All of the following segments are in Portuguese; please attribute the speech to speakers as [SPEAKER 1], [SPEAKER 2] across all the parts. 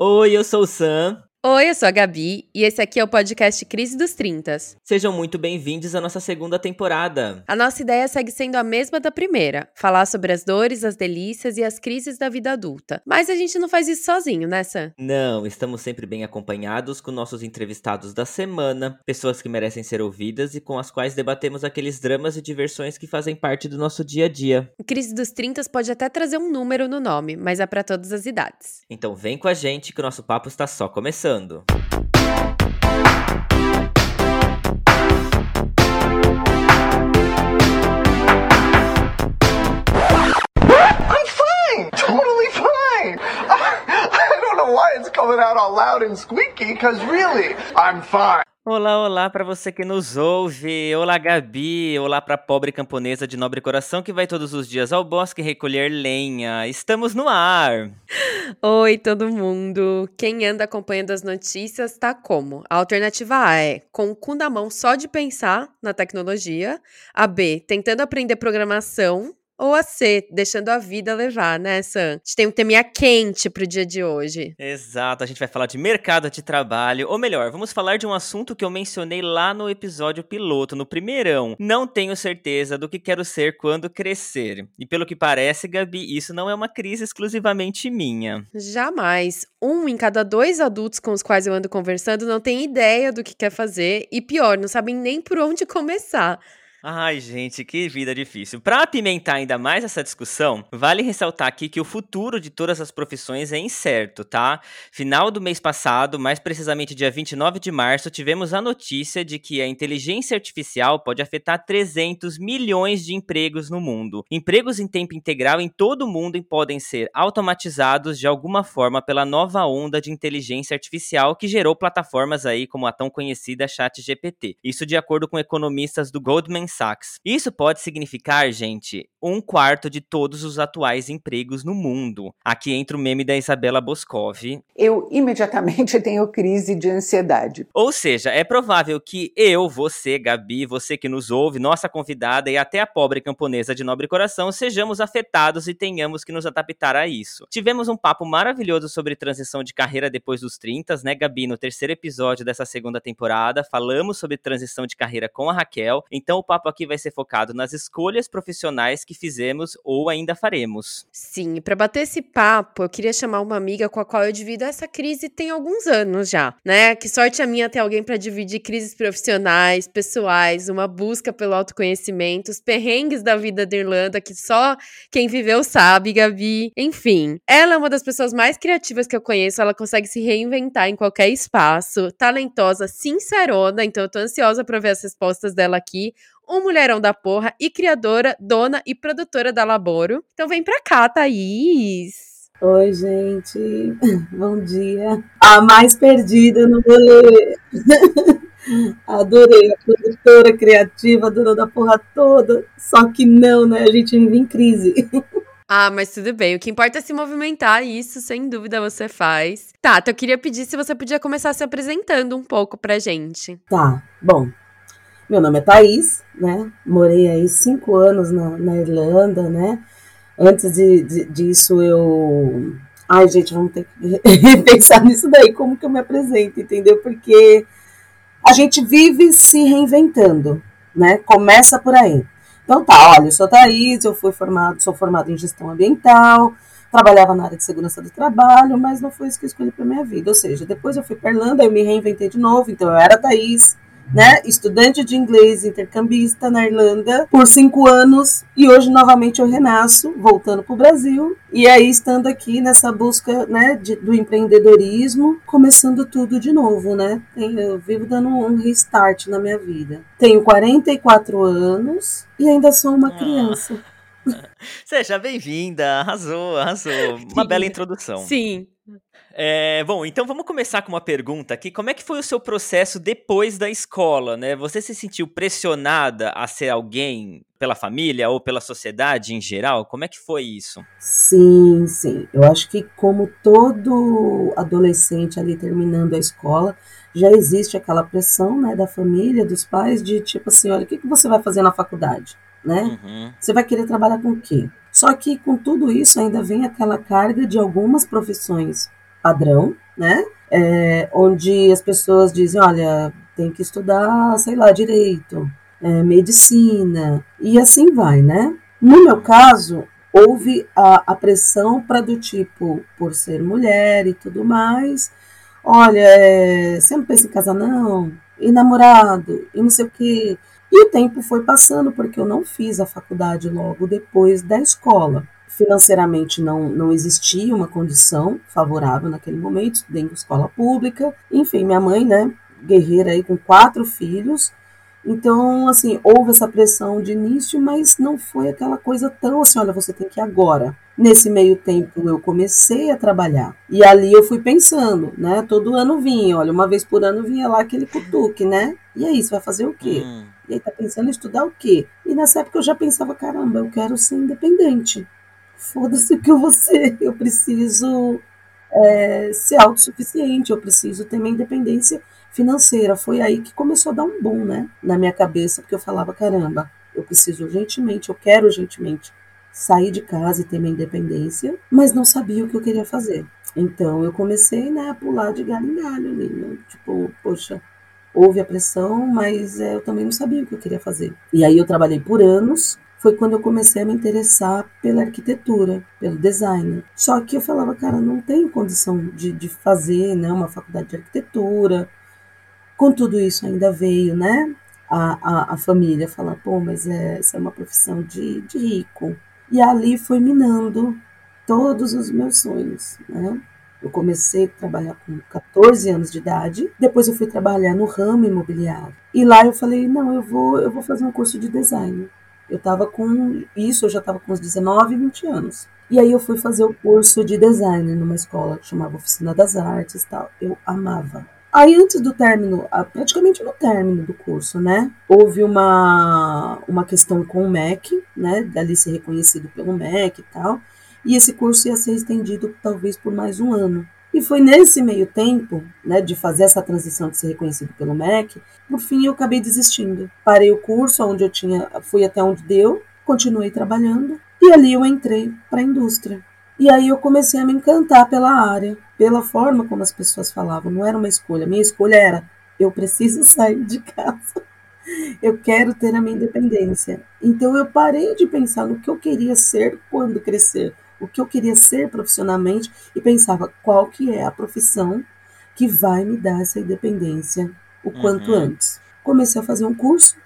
[SPEAKER 1] Oi, eu sou o Sam.
[SPEAKER 2] Oi, eu sou a Gabi e esse aqui é o podcast Crise dos Trintas.
[SPEAKER 1] Sejam muito bem-vindos à nossa segunda temporada.
[SPEAKER 2] A nossa ideia segue sendo a mesma da primeira: falar sobre as dores, as delícias e as crises da vida adulta. Mas a gente não faz isso sozinho, né, Sam?
[SPEAKER 1] Não, estamos sempre bem acompanhados com nossos entrevistados da semana, pessoas que merecem ser ouvidas e com as quais debatemos aqueles dramas e diversões que fazem parte do nosso dia a dia.
[SPEAKER 2] O Crise dos Trintas pode até trazer um número no nome, mas é para todas as idades.
[SPEAKER 1] Então vem com a gente que o nosso papo está só começando.
[SPEAKER 3] I'm fine. Totally fine. I, I don't know why it's coming out all loud and squeaky cuz really, I'm fine.
[SPEAKER 1] Olá, olá para você que nos ouve. Olá, Gabi. Olá para a pobre camponesa de nobre coração que vai todos os dias ao bosque recolher lenha. Estamos no ar.
[SPEAKER 2] Oi, todo mundo. Quem anda acompanhando as notícias tá como? A alternativa A é com o cu na mão só de pensar na tecnologia. A B, tentando aprender programação. Ou a C, deixando a vida levar, né, Sam? A gente tem um teminha quente pro dia de hoje.
[SPEAKER 1] Exato, a gente vai falar de mercado de trabalho. Ou melhor, vamos falar de um assunto que eu mencionei lá no episódio piloto, no primeirão. Não tenho certeza do que quero ser quando crescer. E pelo que parece, Gabi, isso não é uma crise exclusivamente minha.
[SPEAKER 2] Jamais. Um em cada dois adultos com os quais eu ando conversando não tem ideia do que quer fazer. E pior, não sabem nem por onde começar.
[SPEAKER 1] Ai, gente, que vida difícil. Para apimentar ainda mais essa discussão, vale ressaltar aqui que o futuro de todas as profissões é incerto, tá? Final do mês passado, mais precisamente dia 29 de março, tivemos a notícia de que a inteligência artificial pode afetar 300 milhões de empregos no mundo. Empregos em tempo integral em todo o mundo podem ser automatizados de alguma forma pela nova onda de inteligência artificial que gerou plataformas aí como a tão conhecida ChatGPT. Isso de acordo com economistas do Goldman Isso pode significar, gente, um quarto de todos os atuais empregos no mundo. Aqui entra o meme da Isabela Boscov.
[SPEAKER 4] Eu imediatamente tenho crise de ansiedade.
[SPEAKER 1] Ou seja, é provável que eu, você, Gabi, você que nos ouve, nossa convidada e até a pobre camponesa de nobre coração sejamos afetados e tenhamos que nos adaptar a isso. Tivemos um papo maravilhoso sobre transição de carreira depois dos 30, né, Gabi? No terceiro episódio dessa segunda temporada, falamos sobre transição de carreira com a Raquel. Então o papo aqui vai ser focado nas escolhas profissionais que fizemos ou ainda faremos.
[SPEAKER 2] Sim, para bater esse papo, eu queria chamar uma amiga com a qual eu divido essa crise tem alguns anos já, né? Que sorte a minha ter alguém para dividir crises profissionais, pessoais, uma busca pelo autoconhecimento, os perrengues da vida da Irlanda que só quem viveu sabe, Gabi. Enfim, ela é uma das pessoas mais criativas que eu conheço, ela consegue se reinventar em qualquer espaço, talentosa, sincerona, então eu tô ansiosa para ver as respostas dela aqui um mulherão da porra e criadora, dona e produtora da Laboro. Então vem pra cá, Thaís.
[SPEAKER 5] Oi, gente. Bom dia. A mais perdida no rolê. Adorei. A produtora criativa, dona da porra toda. Só que não, né? A gente vive em crise.
[SPEAKER 2] Ah, mas tudo bem. O que importa é se movimentar, e isso sem dúvida você faz. Tá, então eu queria pedir se você podia começar se apresentando um pouco pra gente.
[SPEAKER 5] Tá, bom. Meu nome é Thaís, né? Morei aí cinco anos na, na Irlanda, né? Antes de, de, disso eu. Ai, gente, vamos ter que pensar nisso daí, como que eu me apresento, entendeu? Porque a gente vive se reinventando, né? Começa por aí. Então tá, olha, eu sou Thaís, eu fui formado, sou formada em gestão ambiental, trabalhava na área de segurança do trabalho, mas não foi isso que eu escolhi para minha vida. Ou seja, depois eu fui para Irlanda, eu me reinventei de novo, então eu era Thaís, né, estudante de inglês intercambista na Irlanda por cinco anos e hoje novamente eu renasço, voltando para o Brasil e aí estando aqui nessa busca, né, de, do empreendedorismo, começando tudo de novo, né? Eu vivo dando um restart na minha vida. Tenho 44 anos e ainda sou uma criança.
[SPEAKER 1] Seja bem-vinda, arrasou, arrasou. Uma bela introdução.
[SPEAKER 2] Sim.
[SPEAKER 1] É, bom, então vamos começar com uma pergunta aqui. Como é que foi o seu processo depois da escola, né? Você se sentiu pressionada a ser alguém pela família ou pela sociedade em geral? Como é que foi isso?
[SPEAKER 5] Sim, sim. Eu acho que como todo adolescente ali terminando a escola, já existe aquela pressão, né, da família, dos pais, de tipo assim, olha, o que, que você vai fazer na faculdade, né?
[SPEAKER 1] Uhum.
[SPEAKER 5] Você vai querer trabalhar com o quê? Só que com tudo isso ainda vem aquela carga de algumas profissões padrão, né? É, onde as pessoas dizem, olha, tem que estudar, sei lá, direito, é, medicina, e assim vai, né? No meu caso, houve a, a pressão para do tipo, por ser mulher e tudo mais, olha, é, você não pensa em casar não? E namorado? E não sei o quê. E o tempo foi passando, porque eu não fiz a faculdade logo depois da escola. Financeiramente não, não existia uma condição favorável naquele momento, estudei em escola pública. Enfim, minha mãe, né, guerreira aí com quatro filhos, então, assim, houve essa pressão de início, mas não foi aquela coisa tão assim, olha, você tem que ir agora. Nesse meio tempo eu comecei a trabalhar. E ali eu fui pensando, né? Todo ano vinha, olha, uma vez por ano vinha lá aquele cutuque, né? E aí, você vai fazer o quê? Hum. E aí tá pensando em estudar o quê? E nessa época eu já pensava, caramba, eu quero ser independente. Foda-se o que eu vou ser. Eu preciso é, ser autossuficiente, eu preciso ter minha independência financeira. Foi aí que começou a dar um boom, né, na minha cabeça, porque eu falava, caramba, eu preciso urgentemente, eu quero urgentemente sair de casa e ter minha independência, mas não sabia o que eu queria fazer. Então eu comecei, né, a pular de galho em galho ali, né? tipo, poxa, houve a pressão, mas é, eu também não sabia o que eu queria fazer. E aí eu trabalhei por anos, foi quando eu comecei a me interessar pela arquitetura, pelo design. Só que eu falava, cara, não tenho condição de, de fazer né, uma faculdade de arquitetura, com tudo isso ainda veio, né, a, a, a família falar, pô, mas é, essa é uma profissão de, de rico. E ali foi minando todos os meus sonhos, né? Eu comecei a trabalhar com 14 anos de idade, depois eu fui trabalhar no ramo imobiliário. E lá eu falei, não, eu vou, eu vou fazer um curso de design. Eu estava com isso, eu já estava com uns 19, 20 anos. E aí eu fui fazer o curso de design numa escola que chamava Oficina das Artes, tal. Eu amava. Aí, antes do término, praticamente no término do curso, né, houve uma, uma questão com o MEC, né, dali ser reconhecido pelo MEC e tal, e esse curso ia ser estendido talvez por mais um ano. E foi nesse meio tempo, né, de fazer essa transição de ser reconhecido pelo MEC, por fim eu acabei desistindo. Parei o curso onde eu tinha, fui até onde deu, continuei trabalhando, e ali eu entrei para a indústria. E aí eu comecei a me encantar pela área, pela forma como as pessoas falavam. Não era uma escolha. Minha escolha era: eu preciso sair de casa. Eu quero ter a minha independência. Então eu parei de pensar no que eu queria ser quando crescer, o que eu queria ser profissionalmente e pensava qual que é a profissão que vai me dar essa independência o quanto uhum. antes. Comecei a fazer um curso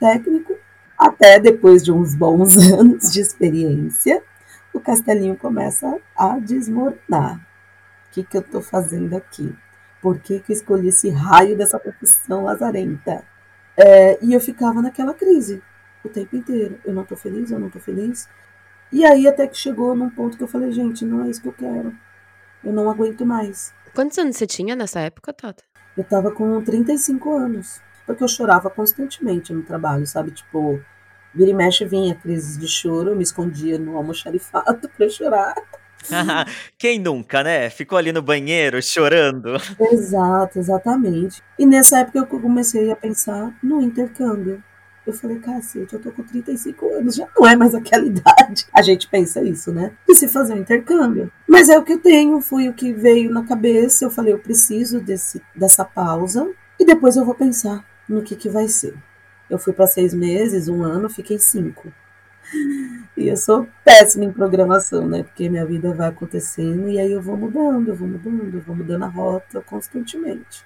[SPEAKER 5] técnico, até depois de uns bons anos de experiência, o castelinho começa a desmoronar. O que, que eu estou fazendo aqui? Por que, que eu escolhi esse raio dessa profissão lazarenta? É, e eu ficava naquela crise o tempo inteiro. Eu não estou feliz, eu não estou feliz. E aí até que chegou num ponto que eu falei, gente, não é isso que eu quero. Eu não aguento mais.
[SPEAKER 2] Quantos anos você tinha nessa época, Tata?
[SPEAKER 5] Eu estava com 35 anos. Porque eu chorava constantemente no trabalho, sabe? Tipo, Vira e mexe vinha crises de choro, eu me escondia no almoxarifado para chorar.
[SPEAKER 1] Quem nunca, né? Ficou ali no banheiro chorando.
[SPEAKER 5] Exato, exatamente. E nessa época eu comecei a pensar no intercâmbio. Eu falei, cacete, eu tô com 35 anos, já não é mais aquela idade. A gente pensa isso, né? E se fazer um intercâmbio. Mas é o que eu tenho, foi o que veio na cabeça. Eu falei, eu preciso desse, dessa pausa e depois eu vou pensar no que, que vai ser. Eu fui para seis meses, um ano, fiquei cinco. E eu sou péssima em programação, né? Porque minha vida vai acontecendo e aí eu vou mudando, eu vou mudando, eu vou mudando a rota constantemente.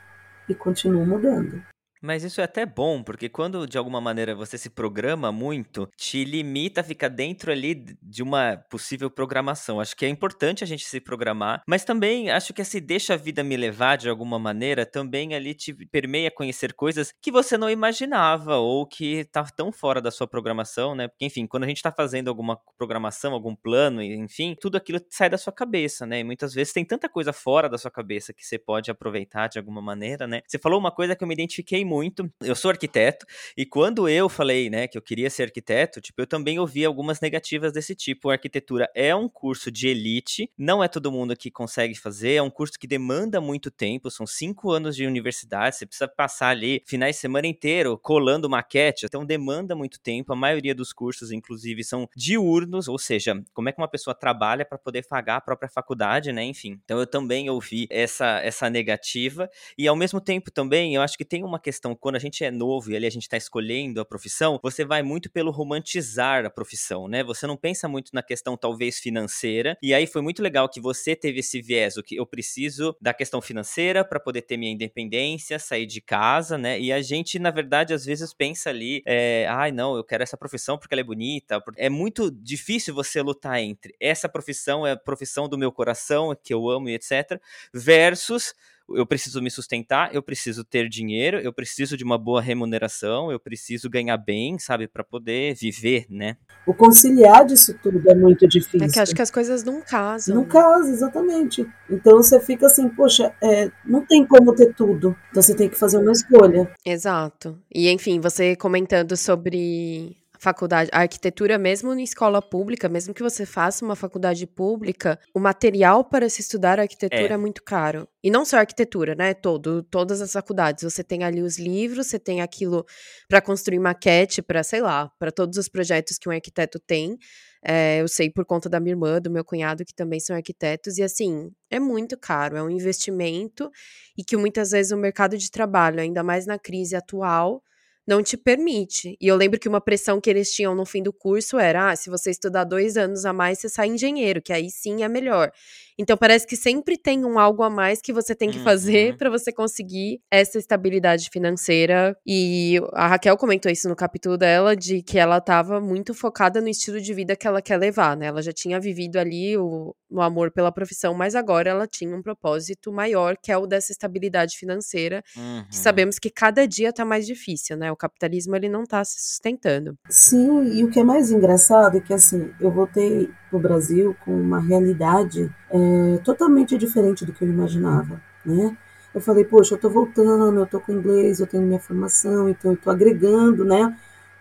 [SPEAKER 5] E continuo mudando.
[SPEAKER 1] Mas isso é até bom, porque quando de alguma maneira você se programa muito, te limita a ficar dentro ali de uma possível programação. Acho que é importante a gente se programar, mas também acho que se deixa a vida me levar de alguma maneira, também ali te permeia conhecer coisas que você não imaginava ou que tá tão fora da sua programação, né? Porque, enfim, quando a gente tá fazendo alguma programação, algum plano, enfim, tudo aquilo sai da sua cabeça, né? E muitas vezes tem tanta coisa fora da sua cabeça que você pode aproveitar de alguma maneira, né? Você falou uma coisa que eu me identifiquei muito. Eu sou arquiteto e quando eu falei, né, que eu queria ser arquiteto, tipo, eu também ouvi algumas negativas desse tipo. A arquitetura é um curso de elite, não é todo mundo que consegue fazer, é um curso que demanda muito tempo, são cinco anos de universidade, você precisa passar ali finais de semana inteiro colando maquete, então demanda muito tempo. A maioria dos cursos, inclusive, são diurnos, ou seja, como é que uma pessoa trabalha para poder pagar a própria faculdade, né? Enfim. Então eu também ouvi essa, essa negativa. E ao mesmo tempo também, eu acho que tem uma questão, quando a gente é novo e ali a gente está escolhendo a profissão, você vai muito pelo romantizar a profissão, né? Você não pensa muito na questão talvez financeira. E aí foi muito legal que você teve esse viés, o que eu preciso da questão financeira para poder ter minha independência, sair de casa, né? E a gente, na verdade, às vezes pensa ali, é, ai, não, eu quero essa profissão porque ela é bonita. É muito difícil você lutar entre essa profissão é a profissão do meu coração, que eu amo e etc, versus eu preciso me sustentar, eu preciso ter dinheiro, eu preciso de uma boa remuneração, eu preciso ganhar bem, sabe, para poder viver, né?
[SPEAKER 5] O conciliar disso tudo é muito difícil.
[SPEAKER 2] É que acho que as coisas não casam.
[SPEAKER 5] Não casam, exatamente. Então você fica assim, poxa, é, não tem como ter tudo. Então você tem que fazer uma escolha.
[SPEAKER 2] Exato. E enfim, você comentando sobre faculdade, a arquitetura, mesmo em escola pública, mesmo que você faça uma faculdade pública, o material para se estudar arquitetura é, é muito caro. E não só arquitetura, né? Todo, todas as faculdades. Você tem ali os livros, você tem aquilo para construir maquete, para, sei lá, para todos os projetos que um arquiteto tem. É, eu sei por conta da minha irmã, do meu cunhado, que também são arquitetos, e assim, é muito caro, é um investimento e que muitas vezes o mercado de trabalho, ainda mais na crise atual, não te permite. E eu lembro que uma pressão que eles tinham no fim do curso era: ah, se você estudar dois anos a mais, você sai engenheiro, que aí sim é melhor. Então parece que sempre tem um algo a mais que você tem que uhum. fazer para você conseguir essa estabilidade financeira. E a Raquel comentou isso no capítulo dela, de que ela estava muito focada no estilo de vida que ela quer levar, né? Ela já tinha vivido ali o, o amor pela profissão, mas agora ela tinha um propósito maior, que é o dessa estabilidade financeira. Uhum. Que sabemos que cada dia tá mais difícil, né? O capitalismo ele não tá se sustentando.
[SPEAKER 5] Sim, e o que é mais engraçado é que assim, eu voltei pro Brasil com uma realidade é, totalmente diferente do que eu imaginava, né? Eu falei, poxa, eu tô voltando, eu tô com inglês, eu tenho minha formação, então eu tô agregando, né?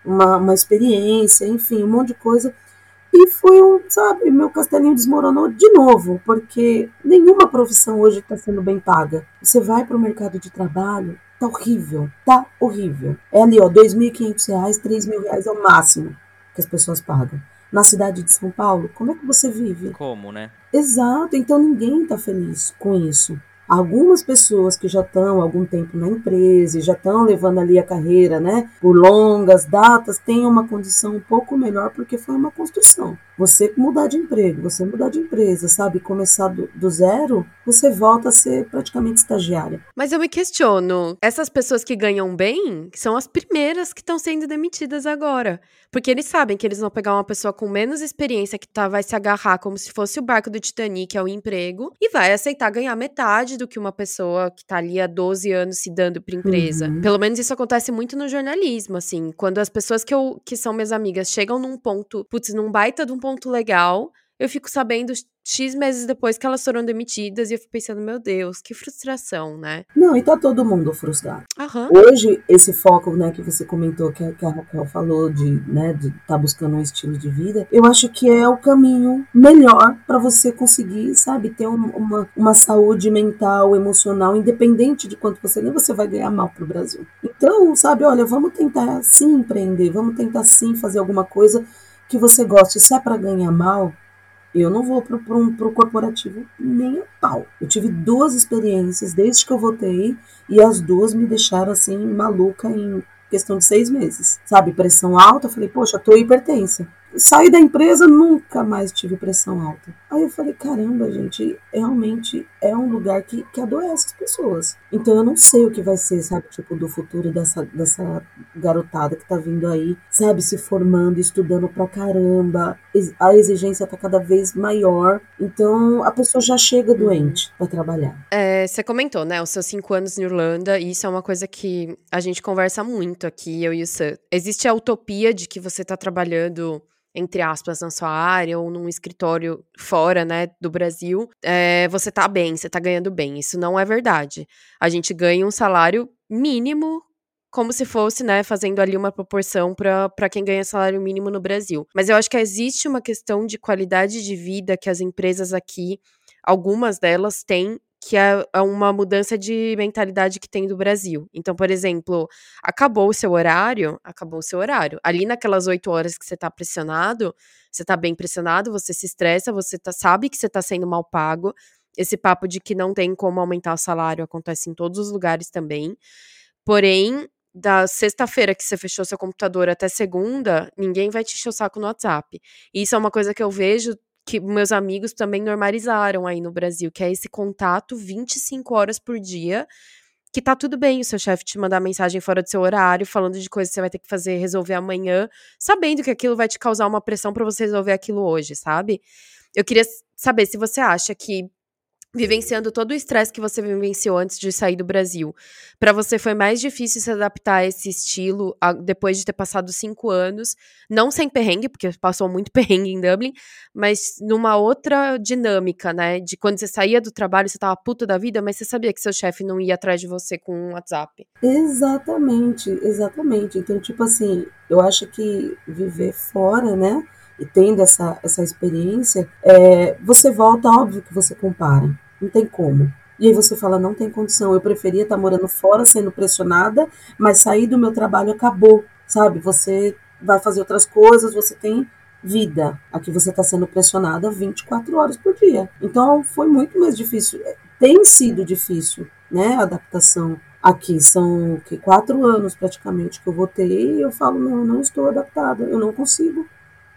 [SPEAKER 5] Uma, uma experiência, enfim, um monte de coisa. E foi um, sabe, meu castelinho desmoronou de novo, porque nenhuma profissão hoje está sendo bem paga. Você vai para o mercado de trabalho, tá horrível, tá horrível. É ali, ó, R$ 2.500, R$ mil reais é o máximo que as pessoas pagam na cidade de São Paulo, como é que você vive?
[SPEAKER 1] Como, né?
[SPEAKER 5] Exato, então ninguém está feliz com isso. Algumas pessoas que já estão algum tempo na empresa e já estão levando ali a carreira, né, por longas datas, têm uma condição um pouco melhor porque foi uma construção. Você mudar de emprego, você mudar de empresa, sabe, começar do, do zero, você volta a ser praticamente estagiária.
[SPEAKER 2] Mas eu me questiono, essas pessoas que ganham bem são as primeiras que estão sendo demitidas agora. Porque eles sabem que eles vão pegar uma pessoa com menos experiência que tá, vai se agarrar como se fosse o barco do Titanic ao emprego e vai aceitar ganhar metade do que uma pessoa que tá ali há 12 anos se dando pra empresa. Uhum. Pelo menos isso acontece muito no jornalismo, assim. Quando as pessoas que, eu, que são minhas amigas chegam num ponto, putz, num baita de um ponto legal, eu fico sabendo X meses depois que elas foram demitidas e eu fico pensando, meu Deus, que frustração, né?
[SPEAKER 5] Não, e tá todo mundo frustrado.
[SPEAKER 2] Uhum.
[SPEAKER 5] Hoje, esse foco, né, que você comentou, que a, que a Raquel falou de, né, de tá buscando um estilo de vida, eu acho que é o caminho melhor para você conseguir, sabe, ter um, uma, uma saúde mental, emocional, independente de quanto você nem você vai ganhar mal pro Brasil. Então, sabe, olha, vamos tentar sim empreender, vamos tentar sim fazer alguma coisa que você goste. Se é para ganhar mal, eu não vou pro, pro, pro corporativo nem a pau. Eu tive duas experiências desde que eu voltei e as duas me deixaram assim maluca em questão de seis meses. Sabe, pressão alta, eu falei, poxa, tô hipertensa saí da empresa, nunca mais tive pressão alta. Aí eu falei, caramba, gente, realmente é um lugar que, que adoece as pessoas. Então eu não sei o que vai ser, sabe, tipo, do futuro dessa, dessa garotada que tá vindo aí, sabe, se formando, estudando pra caramba. A exigência tá cada vez maior. Então a pessoa já chega uhum. doente para trabalhar.
[SPEAKER 2] É, você comentou, né, os seus cinco anos em Irlanda, e isso é uma coisa que a gente conversa muito aqui, eu e o Sam. Existe a utopia de que você tá trabalhando entre aspas, na sua área ou num escritório fora, né, do Brasil, é, você tá bem, você tá ganhando bem. Isso não é verdade. A gente ganha um salário mínimo como se fosse, né, fazendo ali uma proporção para quem ganha salário mínimo no Brasil. Mas eu acho que existe uma questão de qualidade de vida que as empresas aqui, algumas delas têm que é, é uma mudança de mentalidade que tem do Brasil. Então, por exemplo, acabou o seu horário, acabou o seu horário. Ali naquelas oito horas que você tá pressionado, você tá bem pressionado, você se estressa, você tá, sabe que você tá sendo mal pago. Esse papo de que não tem como aumentar o salário acontece em todos os lugares também. Porém, da sexta-feira que você fechou seu computador até segunda, ninguém vai te encher o saco no WhatsApp. E isso é uma coisa que eu vejo que meus amigos também normalizaram aí no Brasil, que é esse contato 25 horas por dia, que tá tudo bem o seu chefe te mandar mensagem fora do seu horário, falando de coisas que você vai ter que fazer, resolver amanhã, sabendo que aquilo vai te causar uma pressão para você resolver aquilo hoje, sabe? Eu queria saber se você acha que vivenciando todo o estresse que você vivenciou antes de sair do Brasil, para você foi mais difícil se adaptar a esse estilo a, depois de ter passado cinco anos, não sem perrengue, porque passou muito perrengue em Dublin, mas numa outra dinâmica, né? De quando você saía do trabalho, você tava puta da vida, mas você sabia que seu chefe não ia atrás de você com um WhatsApp.
[SPEAKER 5] Exatamente, exatamente. Então, tipo assim, eu acho que viver fora, né? E tendo essa, essa experiência, é, você volta, óbvio que você compara, não tem como. E aí você fala, não tem condição, eu preferia estar morando fora, sendo pressionada, mas sair do meu trabalho acabou, sabe? Você vai fazer outras coisas, você tem vida. Aqui você está sendo pressionada 24 horas por dia. Então foi muito mais difícil. Tem sido difícil, né? A adaptação aqui. São que, quatro anos praticamente que eu voltei e eu falo, não, não estou adaptada, eu não consigo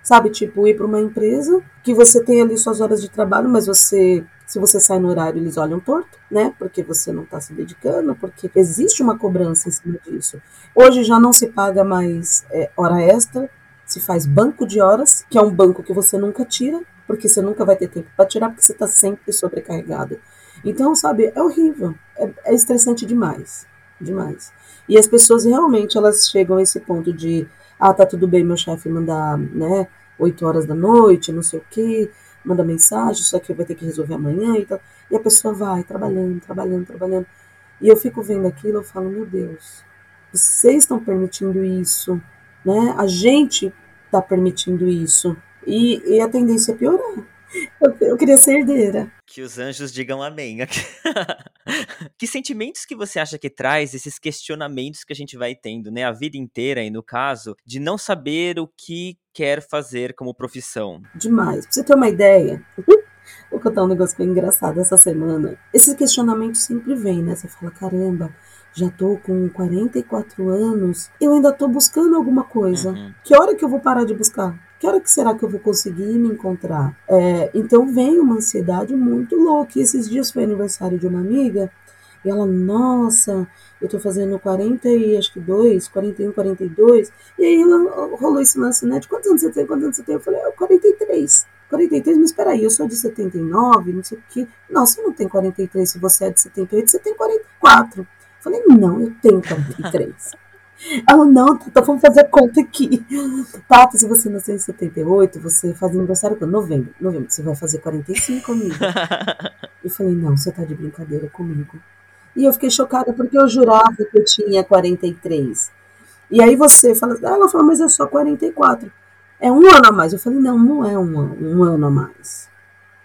[SPEAKER 5] sabe? Tipo, ir para uma empresa que você tem ali suas horas de trabalho, mas você, se você sai no horário, eles olham torto, né? Porque você não está se dedicando, porque existe uma cobrança em cima disso. Hoje já não se paga mais é, hora extra, se faz banco de horas, que é um banco que você nunca tira, porque você nunca vai ter tempo para tirar, porque você está sempre sobrecarregado. Então, sabe, é horrível, é, é estressante demais, demais. E as pessoas realmente elas chegam a esse ponto de ah, tá tudo bem meu chefe mandar, né, 8 horas da noite, não sei o quê, manda mensagem, isso aqui vai ter que resolver amanhã e tal. E a pessoa vai trabalhando, trabalhando, trabalhando. E eu fico vendo aquilo, eu falo, meu Deus, vocês estão permitindo isso, né? A gente está permitindo isso. E, e a tendência é piorar. Eu, eu queria ser herdeira.
[SPEAKER 1] Que os anjos digam amém. que sentimentos que você acha que traz esses questionamentos que a gente vai tendo, né, a vida inteira, e no caso, de não saber o que quer fazer como profissão?
[SPEAKER 5] Demais. Pra você ter uma ideia, vou contar um negócio foi engraçado essa semana. Esse questionamento sempre vem, né? Você fala, caramba, já tô com 44 anos, eu ainda tô buscando alguma coisa. Uhum. Que hora que eu vou parar de buscar? Que hora que será que eu vou conseguir me encontrar? É, então vem uma ansiedade muito louca. E esses dias foi aniversário de uma amiga, e ela, nossa, eu tô fazendo 40 e acho que 2, 41, 42. E aí ela rolou esse lance, né? De quantos anos você tem? Quantos anos você tem? Eu falei, ah, 43. 43, mas espera aí, eu sou de 79, não sei o quê. Não, você não tem 43, se você é de 78, você tem 44. Eu falei, não, eu tenho 43. Ela, não, Tata, vamos fazer a conta aqui. Tata, se você nasceu em 78, você faz aniversário quando? Novembro. Novembro, você vai fazer 45 comigo. eu falei, não, você tá de brincadeira comigo. E eu fiquei chocada porque eu jurava que eu tinha 43. E aí você fala, ela falou, mas é só 44. É um ano a mais. Eu falei, não, não é um, um ano a mais.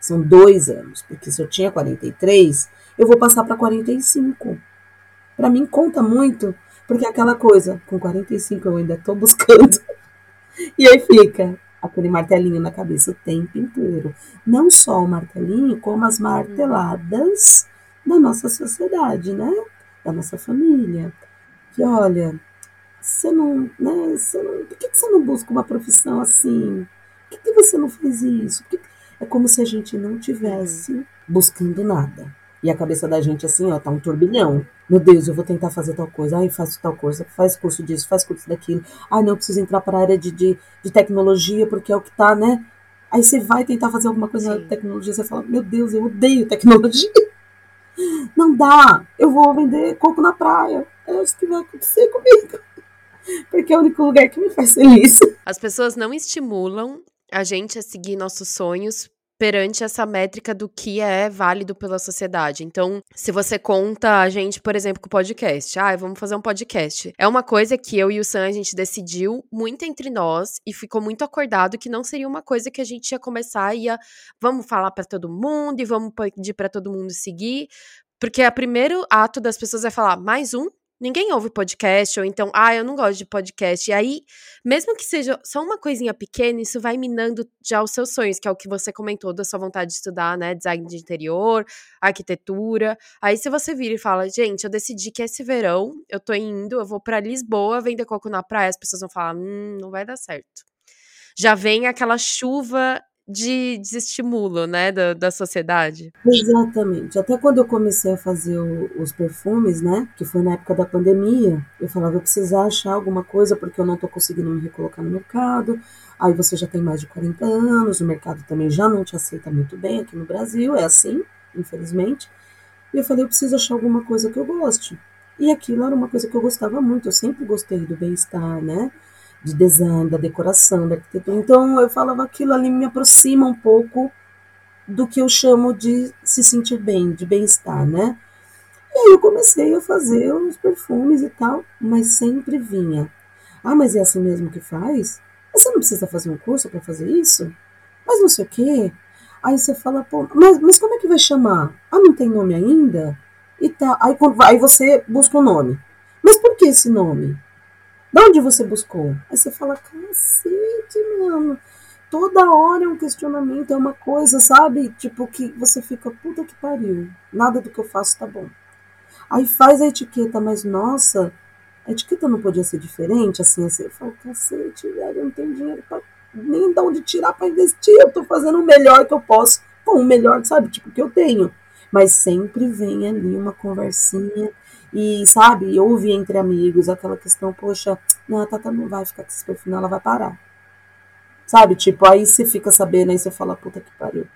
[SPEAKER 5] São dois anos. Porque se eu tinha 43, eu vou passar para 45. Para mim conta muito porque é aquela coisa, com 45 eu ainda estou buscando. E aí fica aquele martelinho na cabeça o tempo inteiro. Não só o martelinho, como as marteladas da nossa sociedade, né? Da nossa família. Que olha, você não, né? Você não, por que, você não busca uma profissão assim? Por que, que você não fez isso? Que, é como se a gente não tivesse buscando nada. E a cabeça da gente assim, ó, tá um turbilhão. Meu Deus, eu vou tentar fazer tal coisa. Ai, faço tal coisa, faz curso disso, faz curso daquilo. Ai, não, eu preciso entrar para a área de, de, de, tecnologia, porque é o que tá, né? Aí você vai tentar fazer alguma coisa Sim. na tecnologia, você fala, meu Deus, eu odeio tecnologia. Não dá, eu vou vender coco na praia. É isso que vai acontecer comigo. Porque é o único lugar que me faz feliz.
[SPEAKER 2] As pessoas não estimulam a gente a seguir nossos sonhos perante essa métrica do que é válido pela sociedade. Então, se você conta a gente, por exemplo, com o podcast, ah, vamos fazer um podcast. É uma coisa que eu e o Sam a gente decidiu muito entre nós e ficou muito acordado que não seria uma coisa que a gente ia começar e ia vamos falar para todo mundo e vamos pedir para todo mundo seguir, porque o primeiro ato das pessoas é falar mais um ninguém ouve podcast, ou então, ah, eu não gosto de podcast. E aí, mesmo que seja só uma coisinha pequena, isso vai minando já os seus sonhos, que é o que você comentou da sua vontade de estudar, né? Design de interior, arquitetura. Aí, se você vira e fala, gente, eu decidi que esse verão eu tô indo, eu vou para Lisboa vender coco na praia, as pessoas vão falar, hum, não vai dar certo. Já vem aquela chuva de desestimulo, né, da, da sociedade.
[SPEAKER 5] Exatamente. Até quando eu comecei a fazer o, os perfumes, né, que foi na época da pandemia, eu falava, eu preciso achar alguma coisa porque eu não tô conseguindo me recolocar no mercado. Aí você já tem mais de 40 anos, o mercado também já não te aceita muito bem aqui no Brasil, é assim, infelizmente. E eu falei, eu preciso achar alguma coisa que eu goste. E aquilo era uma coisa que eu gostava muito, eu sempre gostei do bem-estar, né? De design, da decoração, da arquitetura. Então eu falava aquilo ali me aproxima um pouco do que eu chamo de se sentir bem, de bem-estar, né? E aí eu comecei a fazer os perfumes e tal, mas sempre vinha. Ah, mas é assim mesmo que faz? Você não precisa fazer um curso para fazer isso? Mas não sei o quê. Aí você fala, pô, mas, mas como é que vai chamar? Ah, não tem nome ainda? E tá. Aí, aí você busca o um nome. Mas por que esse nome? De onde você buscou? Aí você fala, cacete, mano. Toda hora é um questionamento, é uma coisa, sabe? Tipo, que você fica, puta que pariu. Nada do que eu faço tá bom. Aí faz a etiqueta, mas nossa, a etiqueta não podia ser diferente, assim, assim. Eu falo, cacete, velho, eu não tenho dinheiro pra nem de onde tirar para investir. Eu tô fazendo o melhor que eu posso. Bom, o melhor, sabe, tipo, que eu tenho. Mas sempre vem ali uma conversinha e, sabe, ouve entre amigos aquela questão, poxa, não, a Tata não vai ficar com esse perfil, não, ela vai parar. Sabe, tipo, aí você fica sabendo, aí você fala, puta que pariu.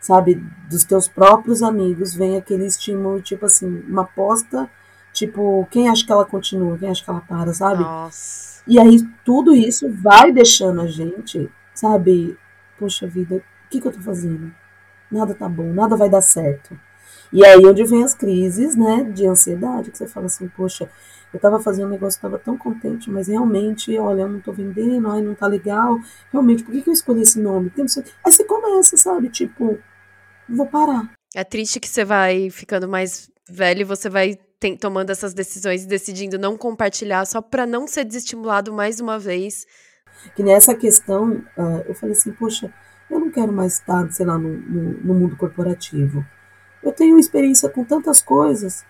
[SPEAKER 5] Sabe, dos teus próprios amigos vem aquele estímulo, tipo assim, uma aposta, tipo, quem acha que ela continua, quem acha que ela para, sabe?
[SPEAKER 2] Nossa.
[SPEAKER 5] E aí tudo isso vai deixando a gente, sabe, poxa vida, o que, que eu tô fazendo? Nada tá bom, nada vai dar certo. E aí onde vem as crises, né, de ansiedade, que você fala assim, poxa, eu estava fazendo um negócio, estava tão contente, mas realmente, olha, eu não estou vendendo, ai, não está legal, realmente, por que, que eu escolhi esse nome? Aí você começa, sabe, tipo, vou parar.
[SPEAKER 2] É triste que você vai ficando mais velho e você vai tem, tomando essas decisões e decidindo não compartilhar só para não ser desestimulado mais uma vez.
[SPEAKER 5] Que nessa questão, uh, eu falei assim, poxa, eu não quero mais estar, sei lá, no, no, no mundo corporativo. Eu tenho experiência com tantas coisas.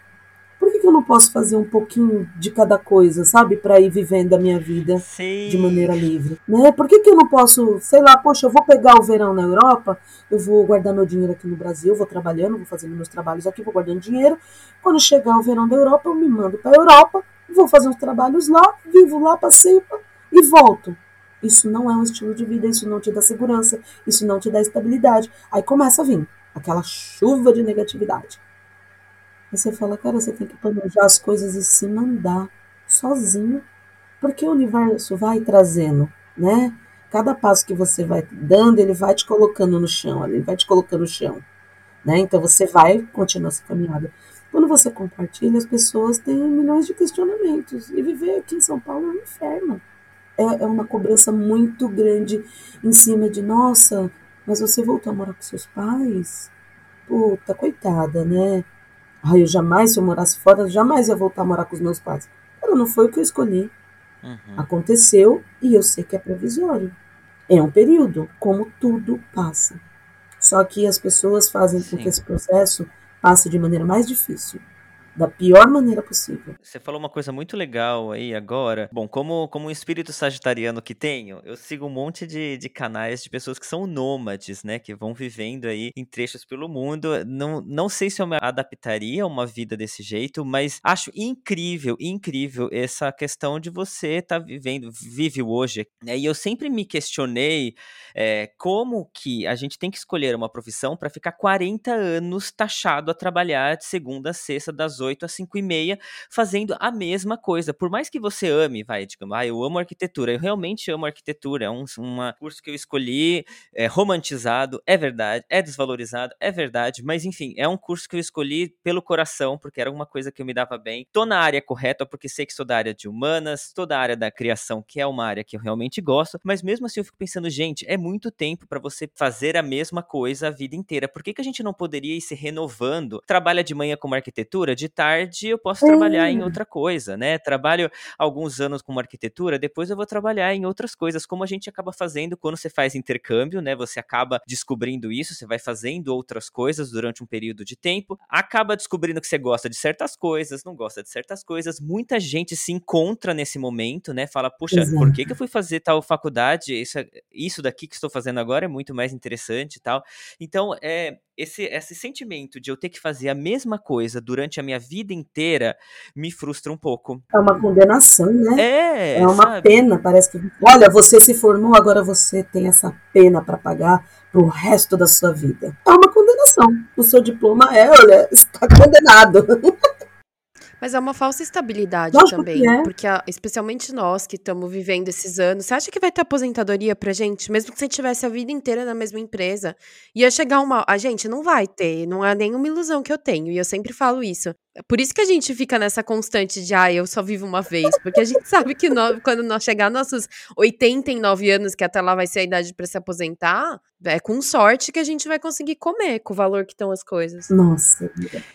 [SPEAKER 5] Por que, que eu não posso fazer um pouquinho de cada coisa, sabe? Para ir vivendo a minha vida
[SPEAKER 1] Sim.
[SPEAKER 5] de maneira livre. Né? Por que, que eu não posso, sei lá, poxa, eu vou pegar o verão na Europa, eu vou guardar meu dinheiro aqui no Brasil, vou trabalhando, vou fazendo meus trabalhos aqui, vou guardando dinheiro. Quando chegar o verão da Europa, eu me mando para a Europa, vou fazer uns trabalhos lá, vivo lá, passeio e volto. Isso não é um estilo de vida, isso não te dá segurança, isso não te dá estabilidade. Aí começa a vir aquela chuva de negatividade. Você fala, cara, você tem que planejar as coisas e se mandar sozinho, porque o universo vai trazendo, né? Cada passo que você vai dando, ele vai te colocando no chão, ele vai te colocando no chão, né? Então você vai continuar essa caminhada. Quando você compartilha, as pessoas têm milhões de questionamentos. E viver aqui em São Paulo é um inferno. É, é uma cobrança muito grande em cima de, nossa, mas você voltou a morar com seus pais? Puta, coitada, né? Ai, eu jamais, se eu morasse fora, eu jamais ia voltar a morar com os meus pais. Cara, não foi o que eu escolhi. Uhum. Aconteceu e eu sei que é provisório. É um período, como tudo passa. Só que as pessoas fazem Sim. com que esse processo passe de maneira mais difícil da pior maneira possível.
[SPEAKER 1] Você falou uma coisa muito legal aí agora. Bom, como, como um espírito sagitariano que tenho, eu sigo um monte de, de canais de pessoas que são nômades, né? Que vão vivendo aí em trechos pelo mundo. Não, não sei se eu me adaptaria a uma vida desse jeito, mas acho incrível, incrível essa questão de você estar tá vivendo, vive hoje. Né? E eu sempre me questionei é, como que a gente tem que escolher uma profissão para ficar 40 anos taxado a trabalhar de segunda a sexta, das 8 às 5 e meia, fazendo a mesma coisa. Por mais que você ame, vai, digamos, ah, eu amo arquitetura, eu realmente amo arquitetura, é um uma curso que eu escolhi, é romantizado, é verdade, é desvalorizado, é verdade, mas enfim, é um curso que eu escolhi pelo coração, porque era uma coisa que eu me dava bem. Tô na área correta, porque sei que sou da área de humanas, tô da área da criação, que é uma área que eu realmente gosto, mas mesmo assim eu fico pensando, gente, é muito tempo para você fazer a mesma coisa a vida inteira. Por que, que a gente não poderia ir se renovando? Trabalha de manhã como arquitetura, de tarde eu posso trabalhar em outra coisa, né? Trabalho alguns anos como arquitetura, depois eu vou trabalhar em outras coisas, como a gente acaba fazendo quando você faz intercâmbio, né? Você acaba descobrindo isso, você vai fazendo outras coisas durante um período de tempo, acaba descobrindo que você gosta de certas coisas, não gosta de certas coisas. Muita gente se encontra nesse momento, né? Fala, puxa, Exato. por que, que eu fui fazer tal faculdade? Isso, isso daqui que estou fazendo agora é muito mais interessante e tal. Então, é, esse, esse sentimento de eu ter que fazer a mesma coisa durante a minha vida inteira me frustra um pouco.
[SPEAKER 5] É uma condenação, né?
[SPEAKER 1] É.
[SPEAKER 5] É uma sabe? pena. Parece que, olha, você se formou, agora você tem essa pena para pagar pro resto da sua vida. É uma condenação. O seu diploma é, olha, está condenado.
[SPEAKER 2] Mas é uma falsa estabilidade Nossa, também. É. Porque, especialmente nós que estamos vivendo esses anos, você acha que vai ter aposentadoria pra gente? Mesmo que você tivesse a vida inteira na mesma empresa, ia chegar uma. A gente não vai ter, não é nenhuma ilusão que eu tenho. E eu sempre falo isso. Por isso que a gente fica nessa constante de, ah, eu só vivo uma vez. Porque a gente sabe que nós, quando nós chegar nossos 89 anos, que até lá vai ser a idade para se aposentar, é com sorte que a gente vai conseguir comer com o valor que estão as coisas.
[SPEAKER 5] Nossa.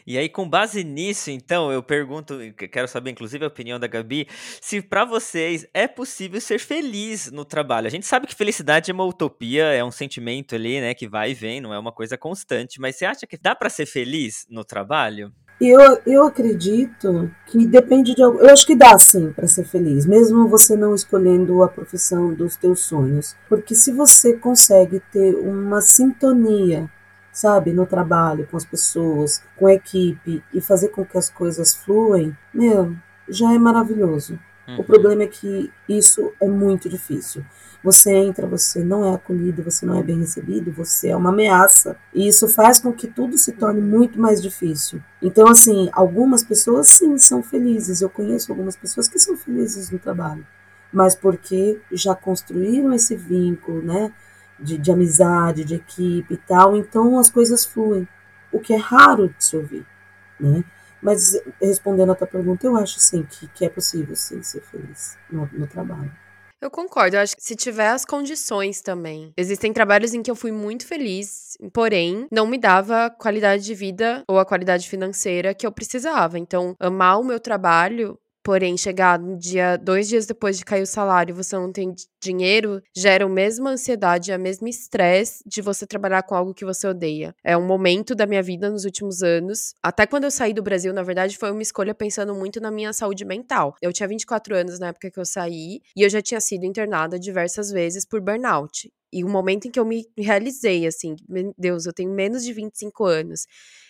[SPEAKER 1] E aí, com base nisso, então, eu pergunto, quero saber, inclusive, a opinião da Gabi, se para vocês é possível ser feliz no trabalho. A gente sabe que felicidade é uma utopia, é um sentimento ali, né, que vai e vem, não é uma coisa constante. Mas você acha que dá para ser feliz no trabalho?
[SPEAKER 5] Eu, eu acredito que depende de. Eu acho que dá sim para ser feliz, mesmo você não escolhendo a profissão dos teus sonhos. Porque se você consegue ter uma sintonia, sabe, no trabalho, com as pessoas, com a equipe e fazer com que as coisas fluem, meu, já é maravilhoso. Uhum. O problema é que isso é muito difícil. Você entra, você não é acolhido, você não é bem recebido, você é uma ameaça. E isso faz com que tudo se torne muito mais difícil. Então, assim, algumas pessoas sim são felizes. Eu conheço algumas pessoas que são felizes no trabalho, mas porque já construíram esse vínculo, né? De, de amizade, de equipe e tal, então as coisas fluem. O que é raro de se ouvir, né? Mas respondendo a tua pergunta, eu acho sim que, que é possível sim ser feliz no, no trabalho.
[SPEAKER 2] Eu concordo, eu acho que se tiver as condições também. Existem trabalhos em que eu fui muito feliz, porém, não me dava a qualidade de vida ou a qualidade financeira que eu precisava. Então, amar o meu trabalho Porém, chegar no dia, dois dias depois de cair o salário, você não tem dinheiro, gera a mesma ansiedade, a mesma estresse de você trabalhar com algo que você odeia. É um momento da minha vida nos últimos anos. Até quando eu saí do Brasil, na verdade, foi uma escolha pensando muito na minha saúde mental. Eu tinha 24 anos na época que eu saí e eu já tinha sido internada diversas vezes por burnout. E o momento em que eu me realizei, assim, Deus, eu tenho menos de 25 anos.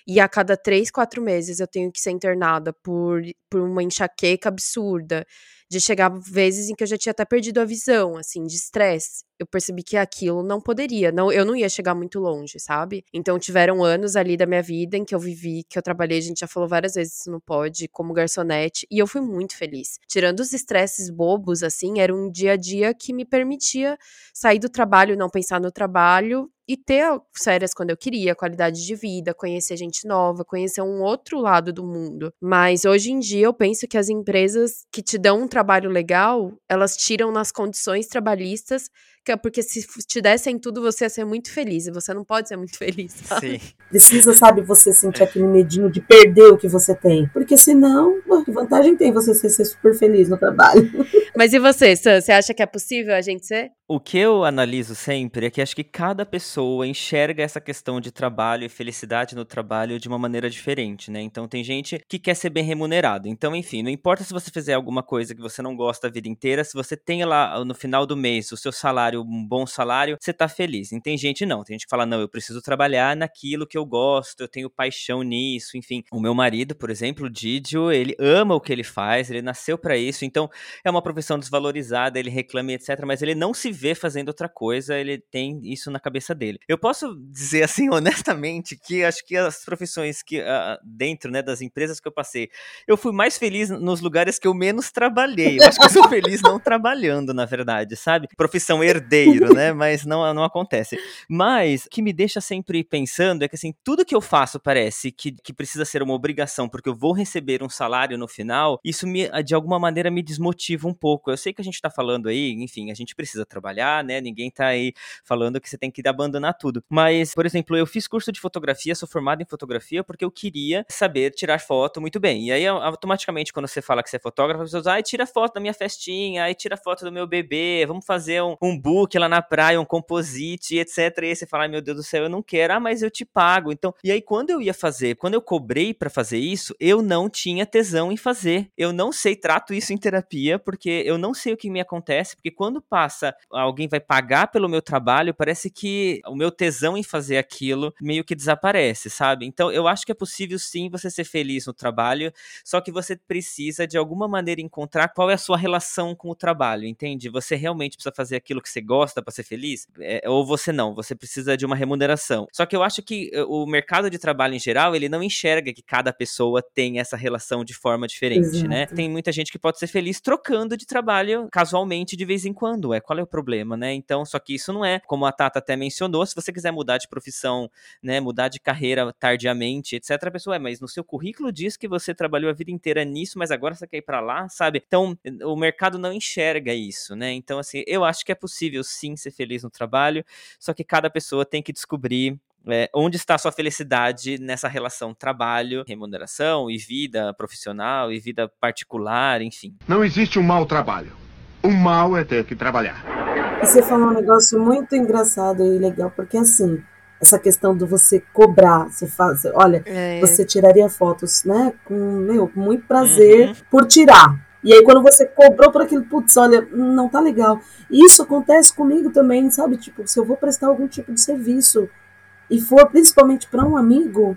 [SPEAKER 2] E a cada três, quatro meses eu tenho que ser internada por, por uma enxaqueca absurda de chegar vezes em que eu já tinha até perdido a visão, assim, de estresse. Eu percebi que aquilo não poderia, não, eu não ia chegar muito longe, sabe? Então tiveram anos ali da minha vida em que eu vivi, que eu trabalhei, a gente já falou várias vezes isso no pod, como garçonete, e eu fui muito feliz. Tirando os estresses bobos, assim, era um dia a dia que me permitia sair do trabalho, não pensar no trabalho e ter férias quando eu queria, qualidade de vida, conhecer gente nova, conhecer um outro lado do mundo. Mas hoje em dia eu penso que as empresas que te dão um trabalho legal, elas tiram nas condições trabalhistas é porque se te dessem tudo, você ia ser muito feliz. E você não pode ser muito feliz. Sabe?
[SPEAKER 5] Sim. Precisa, sabe, você sentir aquele medinho de perder o que você tem. Porque senão, que vantagem tem você ser super feliz no trabalho?
[SPEAKER 2] Mas e você, Sam? Você acha que é possível a gente ser?
[SPEAKER 1] O que eu analiso sempre é que acho que cada pessoa enxerga essa questão de trabalho e felicidade no trabalho de uma maneira diferente, né? Então tem gente que quer ser bem remunerado. Então, enfim, não importa se você fizer alguma coisa que você não gosta a vida inteira, se você tem lá no final do mês o seu salário, um bom salário, você tá feliz. E tem gente não, tem gente que fala: "Não, eu preciso trabalhar naquilo que eu gosto, eu tenho paixão nisso", enfim. O meu marido, por exemplo, o Didio, ele ama o que ele faz, ele nasceu para isso. Então, é uma profissão desvalorizada, ele reclama etc, mas ele não se vê fazendo outra coisa, ele tem isso na cabeça dele. Eu posso dizer assim, honestamente, que acho que as profissões que uh, dentro né, das empresas que eu passei, eu fui mais feliz nos lugares que eu menos trabalhei. Eu acho que eu sou feliz não trabalhando, na verdade, sabe? Profissão herdeiro, né? Mas não, não acontece. Mas o que me deixa sempre pensando é que assim, tudo que eu faço parece que, que precisa ser uma obrigação, porque eu vou receber um salário no final, isso me, de alguma maneira me desmotiva um pouco. Eu sei que a gente tá falando aí, enfim, a gente precisa trabalhar, né? Ninguém tá aí falando que você tem que abandonar tudo. Mas, por exemplo, eu fiz curso de fotografia, sou formado em fotografia porque eu queria saber tirar foto muito bem. E aí, automaticamente, quando você fala que você é fotógrafo, as pessoas, ai, tira foto da minha festinha, ai, tira foto do meu bebê, vamos fazer um, um book lá na praia, um composite, etc. E aí você fala, ai, meu Deus do céu, eu não quero, ah, mas eu te pago. Então, e aí, quando eu ia fazer, quando eu cobrei para fazer isso, eu não tinha tesão em fazer. Eu não sei, trato isso em terapia, porque eu não sei o que me acontece, porque quando passa, alguém vai pagar pelo meu trabalho, parece que o meu tesão em fazer aquilo meio que desaparece, sabe? Então, eu acho que é possível sim você ser feliz no trabalho, só que você precisa de alguma maneira encontrar qual é a sua relação com o trabalho, entende? Você realmente precisa fazer aquilo que você gosta para ser feliz? É, ou você não, você precisa de uma remuneração. Só que eu acho que eh, o mercado de trabalho em geral, ele não enxerga que cada pessoa tem essa relação de forma diferente, né? Exato. né? Tem muita gente que pode ser feliz trocando de trabalho casualmente de vez em quando, é qual é o problema, né? Então, só que isso não é, como a Tata até mencionou, se você quiser mudar de profissão, né, mudar de carreira tardiamente, etc, a pessoa é, mas no seu currículo diz que você trabalhou a vida inteira nisso, mas agora você quer ir para lá, sabe? Então, o mercado não enxerga isso, né? Então, assim, eu acho que é possível sim ser feliz no trabalho, só que cada pessoa tem que descobrir é, onde está a sua felicidade nessa relação trabalho, remuneração e vida profissional e vida particular, enfim.
[SPEAKER 6] Não existe um mau trabalho. O mal é ter que trabalhar.
[SPEAKER 5] E você falou um negócio muito engraçado e legal, porque assim, essa questão do você cobrar, você faz, olha, é. você tiraria fotos, né, com, meu, com muito prazer uhum. por tirar. E aí quando você cobrou por aquilo, putz, olha, não tá legal. E isso acontece comigo também, sabe? Tipo, se eu vou prestar algum tipo de serviço e for principalmente para um amigo,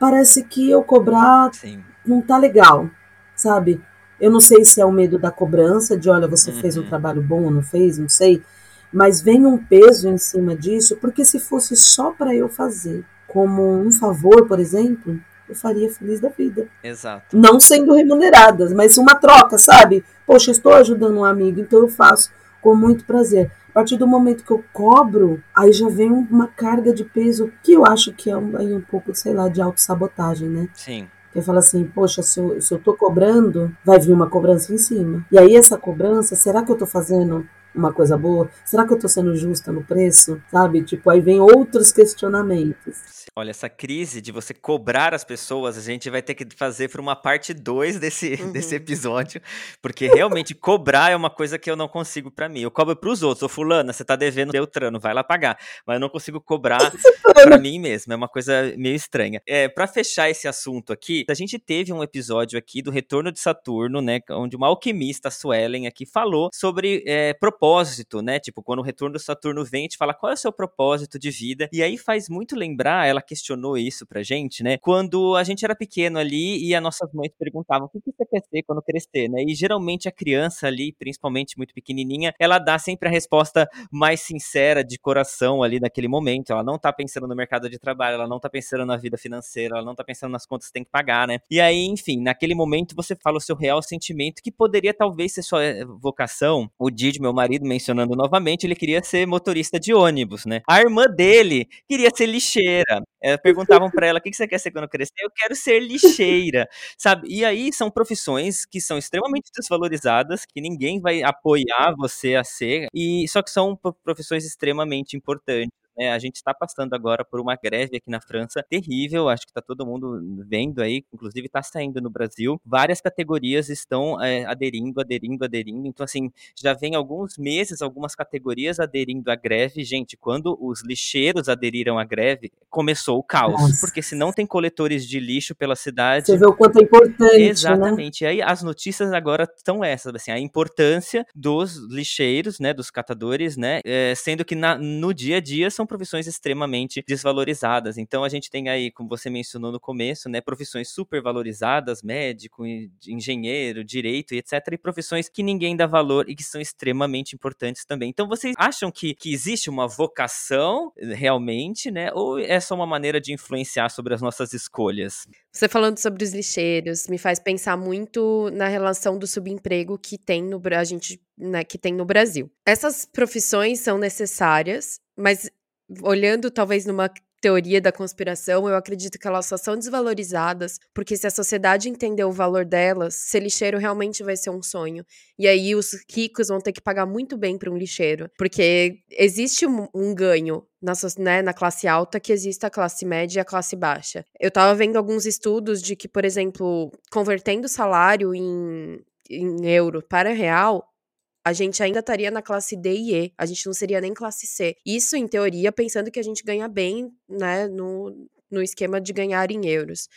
[SPEAKER 5] parece que eu cobrar Sim. não tá legal, sabe? Eu não sei se é o medo da cobrança, de olha, você uhum. fez um trabalho bom ou não fez, não sei. Mas vem um peso em cima disso, porque se fosse só para eu fazer, como um favor, por exemplo, eu faria feliz da vida.
[SPEAKER 1] Exato.
[SPEAKER 5] Não sendo remuneradas, mas uma troca, sabe? Poxa, estou ajudando um amigo, então eu faço com muito prazer. A partir do momento que eu cobro, aí já vem uma carga de peso que eu acho que é um, aí um pouco, sei lá, de autossabotagem, né?
[SPEAKER 1] Sim.
[SPEAKER 5] Eu falo assim, poxa, se eu, se eu tô cobrando, vai vir uma cobrança em cima. E aí essa cobrança, será que eu tô fazendo uma coisa boa? Será que eu tô sendo justa no preço? Sabe? Tipo, aí vem outros questionamentos.
[SPEAKER 1] Olha, essa crise de você cobrar as pessoas, a gente vai ter que fazer para uma parte 2 desse, uhum. desse episódio, porque realmente cobrar é uma coisa que eu não consigo para mim. Eu cobro para os outros, ô fulana, você tá devendo Beltrano, vai lá pagar, mas eu não consigo cobrar para mim mesmo, é uma coisa meio estranha. É, para fechar esse assunto aqui, a gente teve um episódio aqui do Retorno de Saturno, né, onde uma alquimista, Suelen, aqui falou sobre é, propósito, né, tipo, quando o Retorno do Saturno vem, gente fala qual é o seu propósito de vida, e aí faz muito lembrar, ela questionou isso pra gente, né? Quando a gente era pequeno ali e as nossas mães perguntavam o que você quer ser quando crescer, né? E geralmente a criança ali, principalmente muito pequenininha, ela dá sempre a resposta mais sincera, de coração ali naquele momento. Ela não tá pensando no mercado de trabalho, ela não tá pensando na vida financeira, ela não tá pensando nas contas que tem que pagar, né? E aí, enfim, naquele momento você fala o seu real sentimento, que poderia talvez ser sua eh, vocação. O Didi, meu marido, mencionando novamente, ele queria ser motorista de ônibus, né? A irmã dele queria ser lixeira. É, perguntavam para ela o que, que você quer ser quando crescer. Eu quero ser lixeira, sabe? E aí são profissões que são extremamente desvalorizadas, que ninguém vai apoiar você a ser, e só que são profissões extremamente importantes. É, a gente está passando agora por uma greve aqui na França terrível, acho que está todo mundo vendo aí, inclusive está saindo no Brasil. Várias categorias estão é, aderindo, aderindo, aderindo. Então, assim, já vem alguns meses algumas categorias aderindo à greve. Gente, quando os lixeiros aderiram à greve, começou o caos. Nossa. Porque se não tem coletores de lixo pela cidade.
[SPEAKER 5] Você vê o quanto é importante. Né?
[SPEAKER 1] Exatamente. Né? E aí as notícias agora são essas, assim, a importância dos lixeiros, né, dos catadores, né, é, sendo que na, no dia a dia são são profissões extremamente desvalorizadas. Então a gente tem aí, como você mencionou no começo, né, profissões super valorizadas, médico, engenheiro, direito e etc, e profissões que ninguém dá valor e que são extremamente importantes também. Então vocês acham que, que existe uma vocação realmente, né, ou é só uma maneira de influenciar sobre as nossas escolhas?
[SPEAKER 2] Você falando sobre os lixeiros me faz pensar muito na relação do subemprego que tem no a gente, né, que tem no Brasil. Essas profissões são necessárias, mas olhando talvez numa teoria da conspiração, eu acredito que elas só são desvalorizadas porque se a sociedade entender o valor delas, ser lixeiro realmente vai ser um sonho. E aí os ricos vão ter que pagar muito bem para um lixeiro, porque existe um, um ganho na, né, na classe alta que existe a classe média e a classe baixa. Eu tava vendo alguns estudos de que, por exemplo, convertendo o salário em, em euro para real, a gente ainda estaria na classe D e E, a gente não seria nem classe C. Isso, em teoria, pensando que a gente ganha bem, né, no, no esquema de ganhar em euros.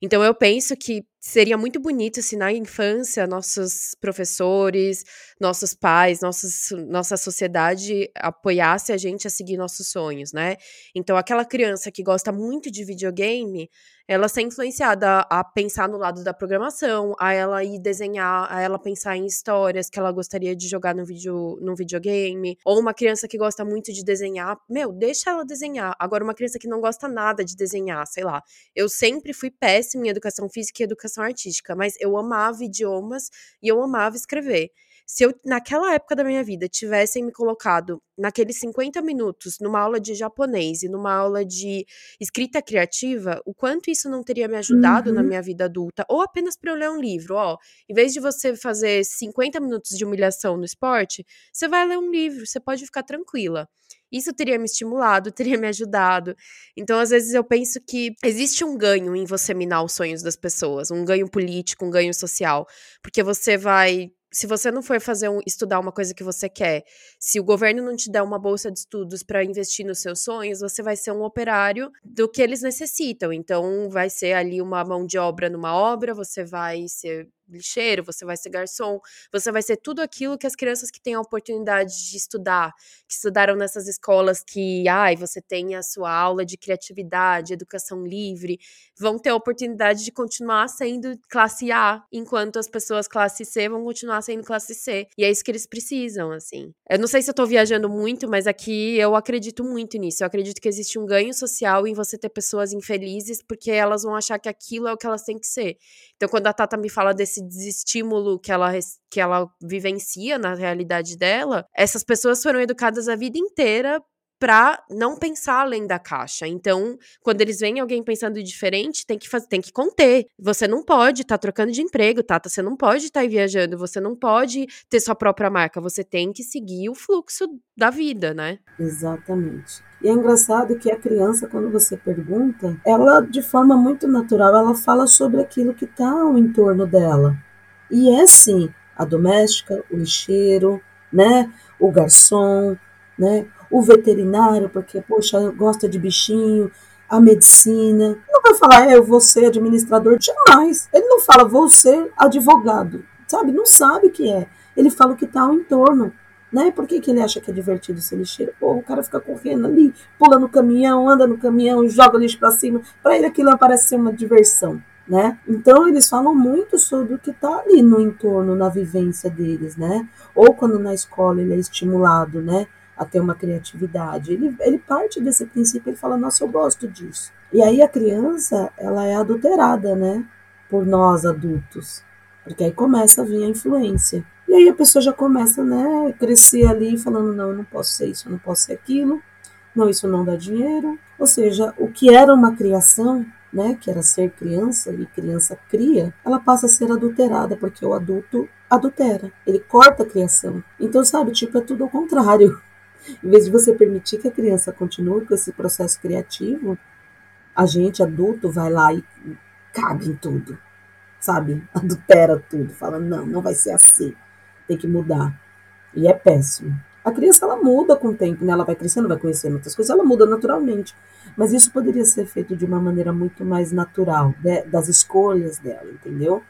[SPEAKER 2] Então eu penso que seria muito bonito se na infância nossos professores, nossos pais, nossos, nossa sociedade apoiasse a gente a seguir nossos sonhos, né? Então aquela criança que gosta muito de videogame, ela ser influenciada a, pensar no lado da programação, a ela ir desenhar, a ela pensar em histórias que ela gostaria de jogar no, vídeo, no videogame, ou uma criança que gosta muito de desenhar, meu, deixa ela desenhar. Agora uma criança que não gosta nada de desenhar, sei lá. Eu sempre fui péssima em educação física e educação artística, mas eu amava idiomas e eu amava escrever. Se eu, naquela época da minha vida, tivessem me colocado naqueles 50 minutos numa aula de japonês e numa aula de escrita criativa, o quanto isso não teria me ajudado uhum. na minha vida adulta, ou apenas para eu ler um livro, ó, em vez de você fazer 50 minutos de humilhação no esporte, você vai ler um livro, você pode ficar tranquila. Isso teria me estimulado, teria me ajudado. Então, às vezes, eu penso que existe um ganho em você minar os sonhos das pessoas, um ganho político, um ganho social, porque você vai se você não for fazer um, estudar uma coisa que você quer, se o governo não te der uma bolsa de estudos para investir nos seus sonhos, você vai ser um operário do que eles necessitam. Então, vai ser ali uma mão de obra numa obra, você vai ser lixeiro, você vai ser garçom, você vai ser tudo aquilo que as crianças que têm a oportunidade de estudar, que estudaram nessas escolas que, ai, você tem a sua aula de criatividade, educação livre, vão ter a oportunidade de continuar sendo classe A, enquanto as pessoas classe C vão continuar sendo classe C. E é isso que eles precisam, assim. Eu não sei se eu tô viajando muito, mas aqui eu acredito muito nisso. Eu acredito que existe um ganho social em você ter pessoas infelizes, porque elas vão achar que aquilo é o que elas têm que ser. Então, quando a Tata me fala desse desestímulo que ela, que ela vivencia na realidade dela, essas pessoas foram educadas a vida inteira para não pensar além da caixa. Então, quando eles veem alguém pensando diferente, tem que fazer, tem que conter. Você não pode estar tá trocando de emprego, tá? Você não pode estar tá viajando, você não pode ter sua própria marca, você tem que seguir o fluxo da vida, né?
[SPEAKER 5] Exatamente. E é engraçado que a criança, quando você pergunta, ela, de forma muito natural, ela fala sobre aquilo que está ao entorno dela. E é sim, a doméstica, o lixeiro, né, o garçom, né, o veterinário, porque, poxa, gosta de bichinho, a medicina. Não vai falar, é, eu vou ser administrador, jamais. Ele não fala, vou ser advogado, sabe? Não sabe o que é. Ele fala o que está ao entorno. Né? Por que, que ele acha que é divertido ser lixeiro? Pô, o cara fica correndo ali, pula no caminhão, anda no caminhão, joga lixo para cima. Para ele aquilo parece ser uma diversão. Né? Então eles falam muito sobre o que está ali no entorno, na vivência deles, né? Ou quando na escola ele é estimulado, né? A ter uma criatividade. Ele, ele parte desse princípio, ele fala, nossa, eu gosto disso. E aí a criança, ela é adulterada, né? Por nós adultos. Porque aí começa a vir a influência. E aí a pessoa já começa, né, crescer ali falando, não, eu não posso ser isso, eu não posso ser aquilo, não, isso não dá dinheiro. Ou seja, o que era uma criação, né, que era ser criança e criança cria, ela passa a ser adulterada, porque o adulto adultera, ele corta a criação. Então, sabe, tipo, é tudo ao contrário. Em vez de você permitir que a criança continue com esse processo criativo, a gente, adulto, vai lá e caga em tudo, sabe? Adultera tudo, fala, não, não vai ser assim tem que mudar. E é péssimo. A criança ela muda com o tempo, né? ela vai crescendo, vai conhecendo outras coisas, ela muda naturalmente. Mas isso poderia ser feito de uma maneira muito mais natural, né? das escolhas dela, entendeu?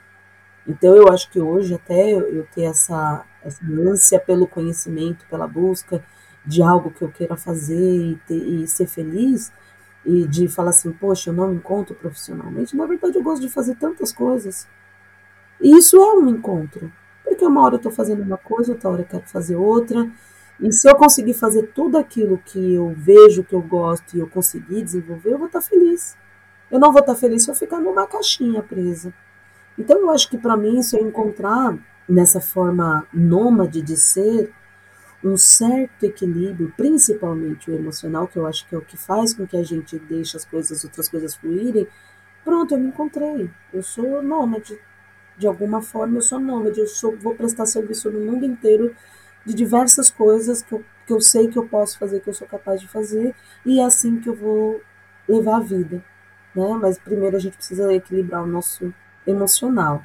[SPEAKER 5] Então eu acho que hoje até eu ter essa, essa ânsia pelo conhecimento, pela busca de algo que eu queira fazer e, ter, e ser feliz, e de falar assim, poxa, eu não me encontro profissionalmente. Na verdade, eu gosto de fazer tantas coisas. E isso é um encontro. Porque uma hora eu estou fazendo uma coisa, outra hora eu quero fazer outra. E se eu conseguir fazer tudo aquilo que eu vejo, que eu gosto e eu conseguir desenvolver, eu vou estar feliz. Eu não vou estar feliz se eu ficar numa caixinha presa. Então eu acho que para mim isso é encontrar nessa forma nômade de ser um certo equilíbrio, principalmente o emocional, que eu acho que é o que faz com que a gente deixe as coisas, outras coisas fluírem. Pronto, eu me encontrei. Eu sou nômade. De alguma forma eu sou nômade. Eu sou, vou prestar serviço no mundo inteiro de diversas coisas que eu, que eu sei que eu posso fazer, que eu sou capaz de fazer, e é assim que eu vou levar a vida. Né? Mas primeiro a gente precisa equilibrar o nosso emocional.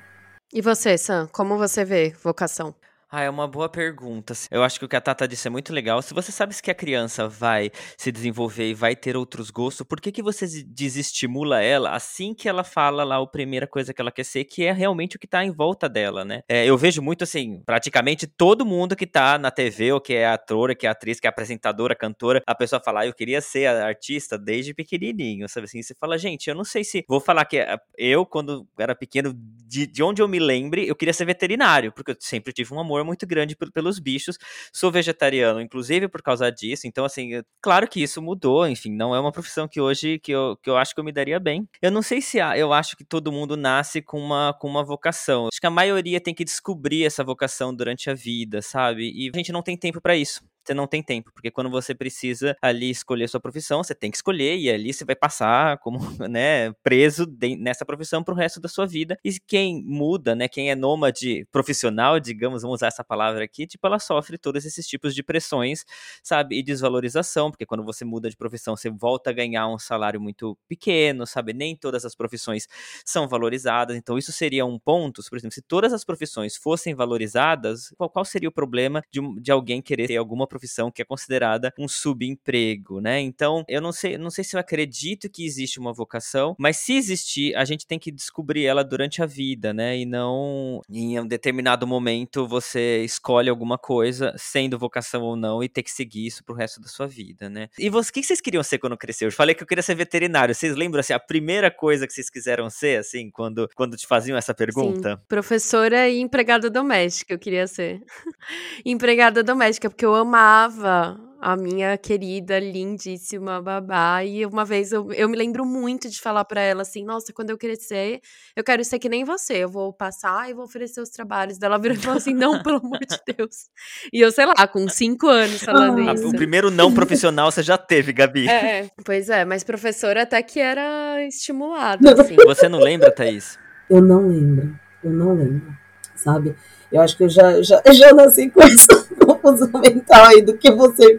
[SPEAKER 2] E você, Sam, como você vê vocação?
[SPEAKER 1] Ah, é uma boa pergunta. Eu acho que o que a Tata disse é muito legal. Se você sabe que a criança vai se desenvolver e vai ter outros gostos, por que, que você desestimula ela assim que ela fala lá a primeira coisa que ela quer ser, que é realmente o que tá em volta dela, né? É, eu vejo muito assim, praticamente todo mundo que tá na TV, ou que é ator, que é atriz, que é apresentadora, cantora, a pessoa fala, ah, eu queria ser artista desde pequenininho, sabe assim? Você fala, gente, eu não sei se. Vou falar que eh, eu, quando era pequeno, de, de onde eu me lembre, eu queria ser veterinário, porque eu sempre tive um amor muito grande pelos bichos. Sou vegetariano, inclusive por causa disso. Então, assim, claro que isso mudou. Enfim, não é uma profissão que hoje que eu, que eu acho que eu me daria bem. Eu não sei se há, eu acho que todo mundo nasce com uma, com uma vocação. Acho que a maioria tem que descobrir essa vocação durante a vida, sabe? E a gente não tem tempo para isso você não tem tempo, porque quando você precisa ali escolher sua profissão, você tem que escolher e ali você vai passar como, né, preso de, nessa profissão pro resto da sua vida. E quem muda, né, quem é nômade profissional, digamos, vamos usar essa palavra aqui, tipo, ela sofre todos esses tipos de pressões, sabe, e desvalorização, porque quando você muda de profissão, você volta a ganhar um salário muito pequeno, sabe, nem todas as profissões são valorizadas, então isso seria um ponto, por exemplo, se todas as profissões fossem valorizadas, qual, qual seria o problema de, de alguém querer ter alguma profissão que é considerada um subemprego, né? Então, eu não sei, não sei se eu acredito que existe uma vocação, mas se existir, a gente tem que descobrir ela durante a vida, né? E não em um determinado momento você escolhe alguma coisa, sendo vocação ou não, e ter que seguir isso pro resto da sua vida, né? E você, o que vocês queriam ser quando cresceu? Eu falei que eu queria ser veterinário. Vocês lembram assim a primeira coisa que vocês quiseram ser assim quando quando te faziam essa pergunta?
[SPEAKER 2] Sim, professora e empregada doméstica eu queria ser. empregada doméstica porque eu amava amava a minha querida, lindíssima babá. E uma vez eu, eu me lembro muito de falar para ela assim: Nossa, quando eu crescer, eu quero ser que nem você. Eu vou passar e vou oferecer os trabalhos. Dela virou e falou assim: Não, pelo amor de Deus. E eu, sei lá, com cinco anos falando
[SPEAKER 1] ah,
[SPEAKER 2] isso.
[SPEAKER 1] O primeiro não profissional você já teve, Gabi.
[SPEAKER 2] É, pois é, mas professora até que era estimulada. Assim.
[SPEAKER 1] Você não lembra, Thaís?
[SPEAKER 5] Eu não lembro. Eu não lembro. Sabe? Eu acho que eu já, já, já nasci com essa confusão mental aí do que você,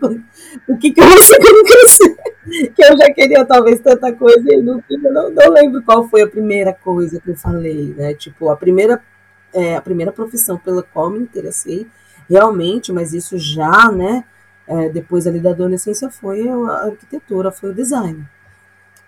[SPEAKER 5] o que, que eu ser quando crescer. Que eu já queria talvez tanta coisa e no fim eu não, não lembro qual foi a primeira coisa que eu falei, né? Tipo, a primeira, é, a primeira profissão pela qual me interessei realmente, mas isso já, né? É, depois ali da adolescência foi a arquitetura, foi o design.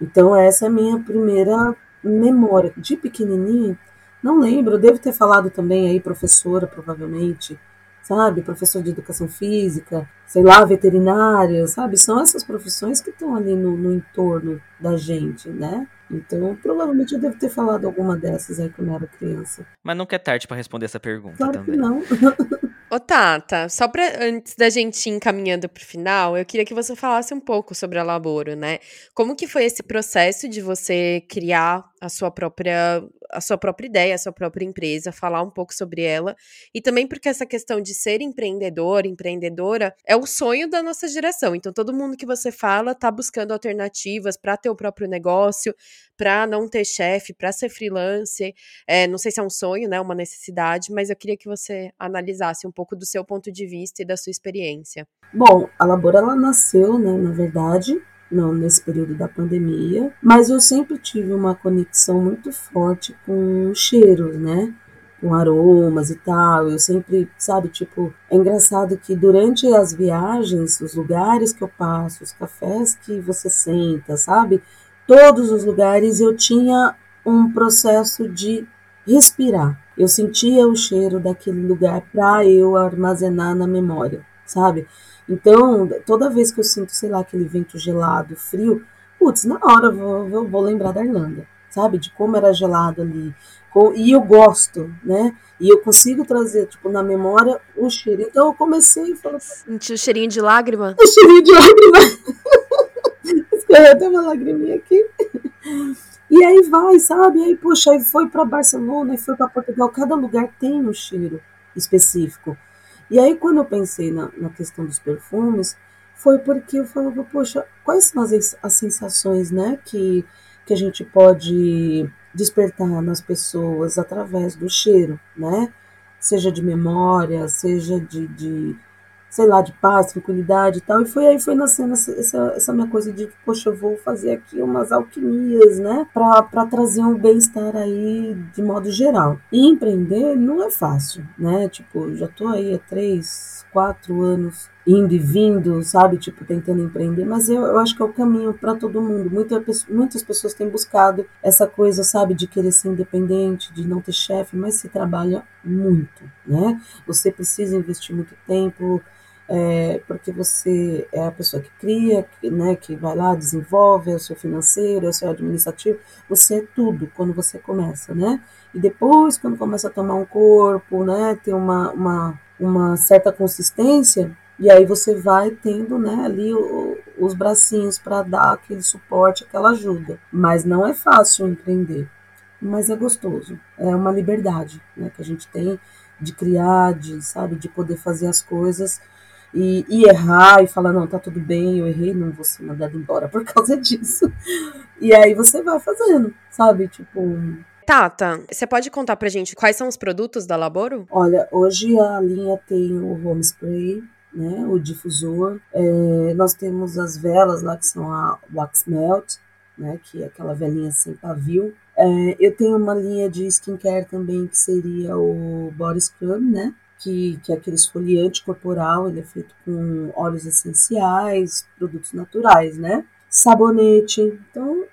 [SPEAKER 5] Então essa é a minha primeira memória. De pequenininho, não lembro, devo ter falado também aí professora, provavelmente, sabe? Professor de educação física, sei lá, veterinária, sabe? São essas profissões que estão ali no, no entorno da gente, né? Então, provavelmente eu devo ter falado alguma dessas aí quando eu era criança.
[SPEAKER 1] Mas nunca é tarde para responder essa pergunta
[SPEAKER 5] claro
[SPEAKER 1] também.
[SPEAKER 5] Que não.
[SPEAKER 2] Ô, Tata, só pra, antes da gente ir encaminhando pro final, eu queria que você falasse um pouco sobre a Laboro, né? Como que foi esse processo de você criar a sua própria a sua própria ideia, a sua própria empresa, falar um pouco sobre ela. E também porque essa questão de ser empreendedor, empreendedora, é o sonho da nossa geração. Então, todo mundo que você fala tá buscando alternativas para ter o próprio negócio, para não ter chefe, para ser freelancer. É, não sei se é um sonho, né, uma necessidade, mas eu queria que você analisasse um pouco do seu ponto de vista e da sua experiência.
[SPEAKER 5] Bom, a Labora ela nasceu, né, na verdade, não nesse período da pandemia, mas eu sempre tive uma conexão muito forte com cheiros, né? Com aromas e tal. Eu sempre, sabe, tipo, é engraçado que durante as viagens, os lugares que eu passo, os cafés que você senta, sabe? Todos os lugares eu tinha um processo de respirar. Eu sentia o cheiro daquele lugar para eu armazenar na memória sabe? Então, toda vez que eu sinto, sei lá, aquele vento gelado, frio, putz, na hora eu vou, eu vou lembrar da Irlanda, sabe? De como era gelado ali. E eu gosto, né? E eu consigo trazer, tipo, na memória o cheiro. Então eu comecei e falei.
[SPEAKER 2] Sentiu o cheirinho de lágrima?
[SPEAKER 5] O cheirinho de lágrima. Escorreu até uma lagriminha aqui. E aí vai, sabe? E aí, poxa, aí foi para Barcelona, e foi para Portugal. Cada lugar tem um cheiro específico. E aí, quando eu pensei na, na questão dos perfumes, foi porque eu falava, poxa, quais são as, as sensações, né, que, que a gente pode despertar nas pessoas através do cheiro, né? Seja de memória, seja de, de sei lá, de paz, tranquilidade e tal. E foi aí foi nascendo essa, essa, essa, minha coisa de, poxa, eu vou fazer aqui umas alquimias, né? Para trazer um bem-estar aí de modo geral. E empreender não é fácil, né? Tipo, já tô aí há três, quatro anos indo e vindo, sabe? Tipo, tentando empreender, mas eu, eu acho que é o caminho para todo mundo. Muita, muitas pessoas têm buscado essa coisa, sabe, de querer ser independente, de não ter chefe, mas se trabalha muito, né? Você precisa investir muito tempo, é, porque você é a pessoa que cria, que, né, que vai lá, desenvolve, é o seu financeiro, é o seu administrativo, você é tudo quando você começa, né? E depois, quando começa a tomar um corpo, né, ter uma, uma, uma certa consistência, e aí você vai tendo, né, ali o, os bracinhos para dar aquele suporte, aquela ajuda. Mas não é fácil empreender, mas é gostoso, é uma liberdade, né, que a gente tem de criar, de, sabe, de poder fazer as coisas e, e, errar e falar, não, tá tudo bem, eu errei, não vou ser mandado embora por causa disso. E aí você vai fazendo, sabe? Tipo.
[SPEAKER 2] Tata, você pode contar pra gente quais são os produtos da Laboro?
[SPEAKER 5] Olha, hoje a linha tem o home spray, né, o difusor. É, nós temos as velas lá que são a wax melt, né, que é aquela velinha sem pavio. É, eu tenho uma linha de skincare também que seria o body scrub, né, que, que é aquele esfoliante corporal, ele é feito com óleos essenciais, produtos naturais, né? Sabonete. Então,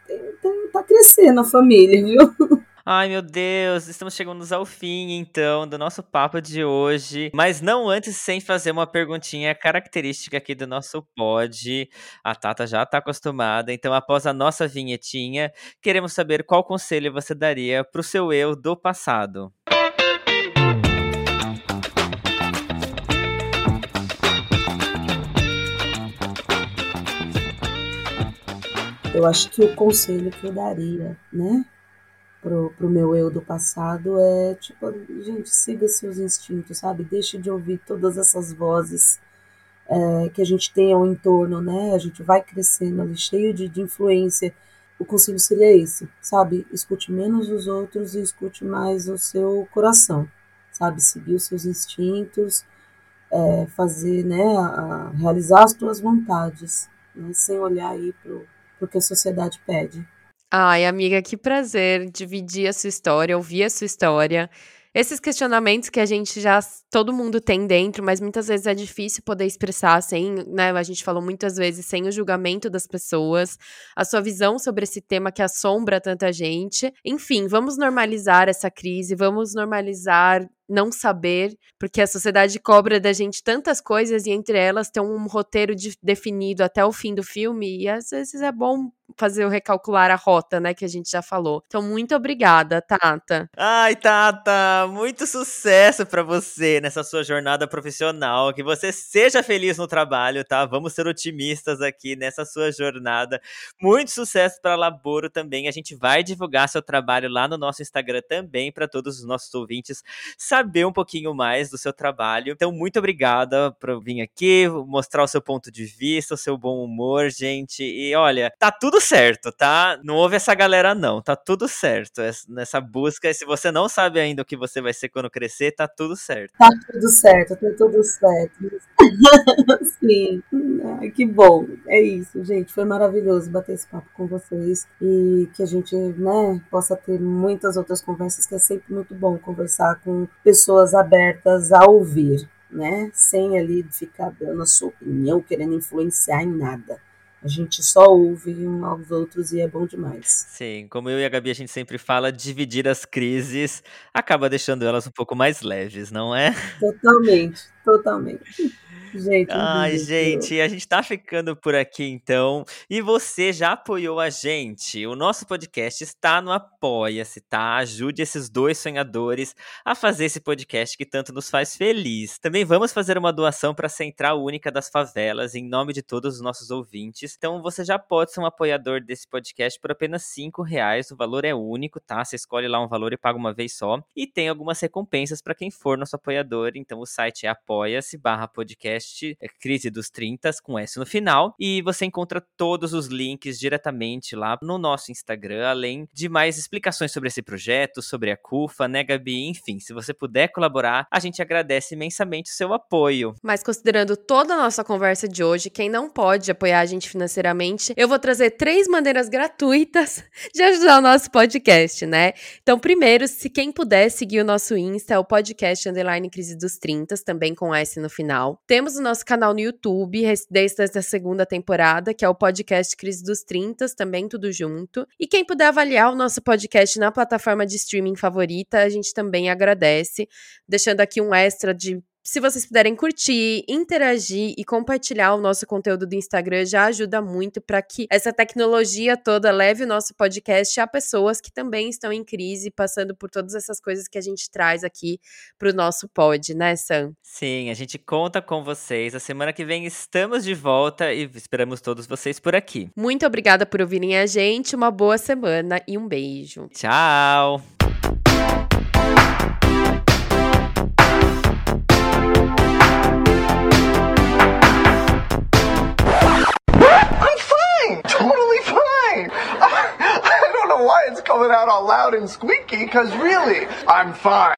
[SPEAKER 5] tem, tá crescendo a família, viu?
[SPEAKER 1] Ai, meu Deus, estamos chegando ao fim, então, do nosso papo de hoje. Mas não antes sem fazer uma perguntinha característica aqui do nosso pod. A Tata já está acostumada, então, após a nossa vinhetinha, queremos saber qual conselho você daria para o seu eu do passado.
[SPEAKER 5] Eu acho que o conselho que eu daria, né, pro, pro meu eu do passado é, tipo, gente, siga seus instintos, sabe? Deixe de ouvir todas essas vozes é, que a gente tem ao entorno, né? A gente vai crescendo ali, cheio de, de influência. O conselho seria esse, sabe? Escute menos os outros e escute mais o seu coração, sabe? Seguir os seus instintos, é, fazer, né, a, a realizar as tuas vontades, né? sem olhar aí pro porque a sociedade pede.
[SPEAKER 2] Ai, amiga, que prazer dividir a sua história, ouvir a sua história. Esses questionamentos que a gente já todo mundo tem dentro, mas muitas vezes é difícil poder expressar sem, né? A gente falou muitas vezes sem o julgamento das pessoas, a sua visão sobre esse tema que assombra tanta gente. Enfim, vamos normalizar essa crise, vamos normalizar não saber, porque a sociedade cobra da gente tantas coisas e entre elas tem um roteiro de, definido até o fim do filme e às vezes é bom fazer o recalcular a rota, né, que a gente já falou. Então, muito obrigada, Tata.
[SPEAKER 1] Ai, Tata, muito sucesso para você nessa sua jornada profissional, que você seja feliz no trabalho, tá? Vamos ser otimistas aqui nessa sua jornada. Muito sucesso para Laboro também. A gente vai divulgar seu trabalho lá no nosso Instagram também para todos os nossos ouvintes saber um pouquinho mais do seu trabalho. Então, muito obrigada por vir aqui, mostrar o seu ponto de vista, o seu bom humor, gente. E olha, tá tudo certo, tá? Não houve essa galera, não. Tá tudo certo nessa busca. E se você não sabe ainda o que você vai ser quando crescer, tá tudo certo.
[SPEAKER 5] Tá tudo certo, tá tudo certo. Sim. Que bom. É isso, gente. Foi maravilhoso bater esse papo com vocês e que a gente, né, possa ter muitas outras conversas, que é sempre muito bom conversar com pessoas abertas a ouvir, né? Sem ali ficar dando a sua opinião, querendo influenciar em nada. A gente só ouve um aos outros e é bom demais.
[SPEAKER 1] Sim, como eu e a Gabi a gente sempre fala, dividir as crises acaba deixando elas um pouco mais leves, não é?
[SPEAKER 5] Totalmente, totalmente. Gente,
[SPEAKER 1] Ai, gente, a gente tá ficando por aqui então. E você já apoiou a gente? O nosso podcast está no Apoia-se, tá? Ajude esses dois sonhadores a fazer esse podcast que tanto nos faz feliz. Também vamos fazer uma doação para a Central Única das Favelas, em nome de todos os nossos ouvintes. Então você já pode ser um apoiador desse podcast por apenas cinco reais. O valor é único, tá? Você escolhe lá um valor e paga uma vez só. E tem algumas recompensas para quem for nosso apoiador. Então o site é apoia-se barra podcast é Crise dos 30 com S no final. E você encontra todos os links diretamente lá no nosso Instagram, além de mais explicações sobre esse projeto, sobre a CUFA, né, Gabi? Enfim, se você puder colaborar, a gente agradece imensamente o seu apoio.
[SPEAKER 2] Mas considerando toda a nossa conversa de hoje, quem não pode apoiar a gente financeiramente, eu vou trazer três maneiras gratuitas de ajudar o nosso podcast, né? Então, primeiro, se quem puder seguir o nosso Insta, é o podcast Underline Crise dos 30, também com S no final. Temos o nosso canal no YouTube, desde esta segunda temporada, que é o podcast Crise dos 30, também tudo junto. E quem puder avaliar o nosso podcast na plataforma de streaming favorita, a gente também agradece, deixando aqui um extra de se vocês puderem curtir, interagir e compartilhar o nosso conteúdo do Instagram, já ajuda muito para que essa tecnologia toda leve o nosso podcast a pessoas que também estão em crise, passando por todas essas coisas que a gente traz aqui para o nosso pod, né, Sam?
[SPEAKER 1] Sim, a gente conta com vocês. A semana que vem estamos de volta e esperamos todos vocês por aqui.
[SPEAKER 2] Muito obrigada por ouvirem a gente, uma boa semana e um beijo.
[SPEAKER 1] Tchau!
[SPEAKER 3] It's coming out all loud and squeaky, because really, I'm fine.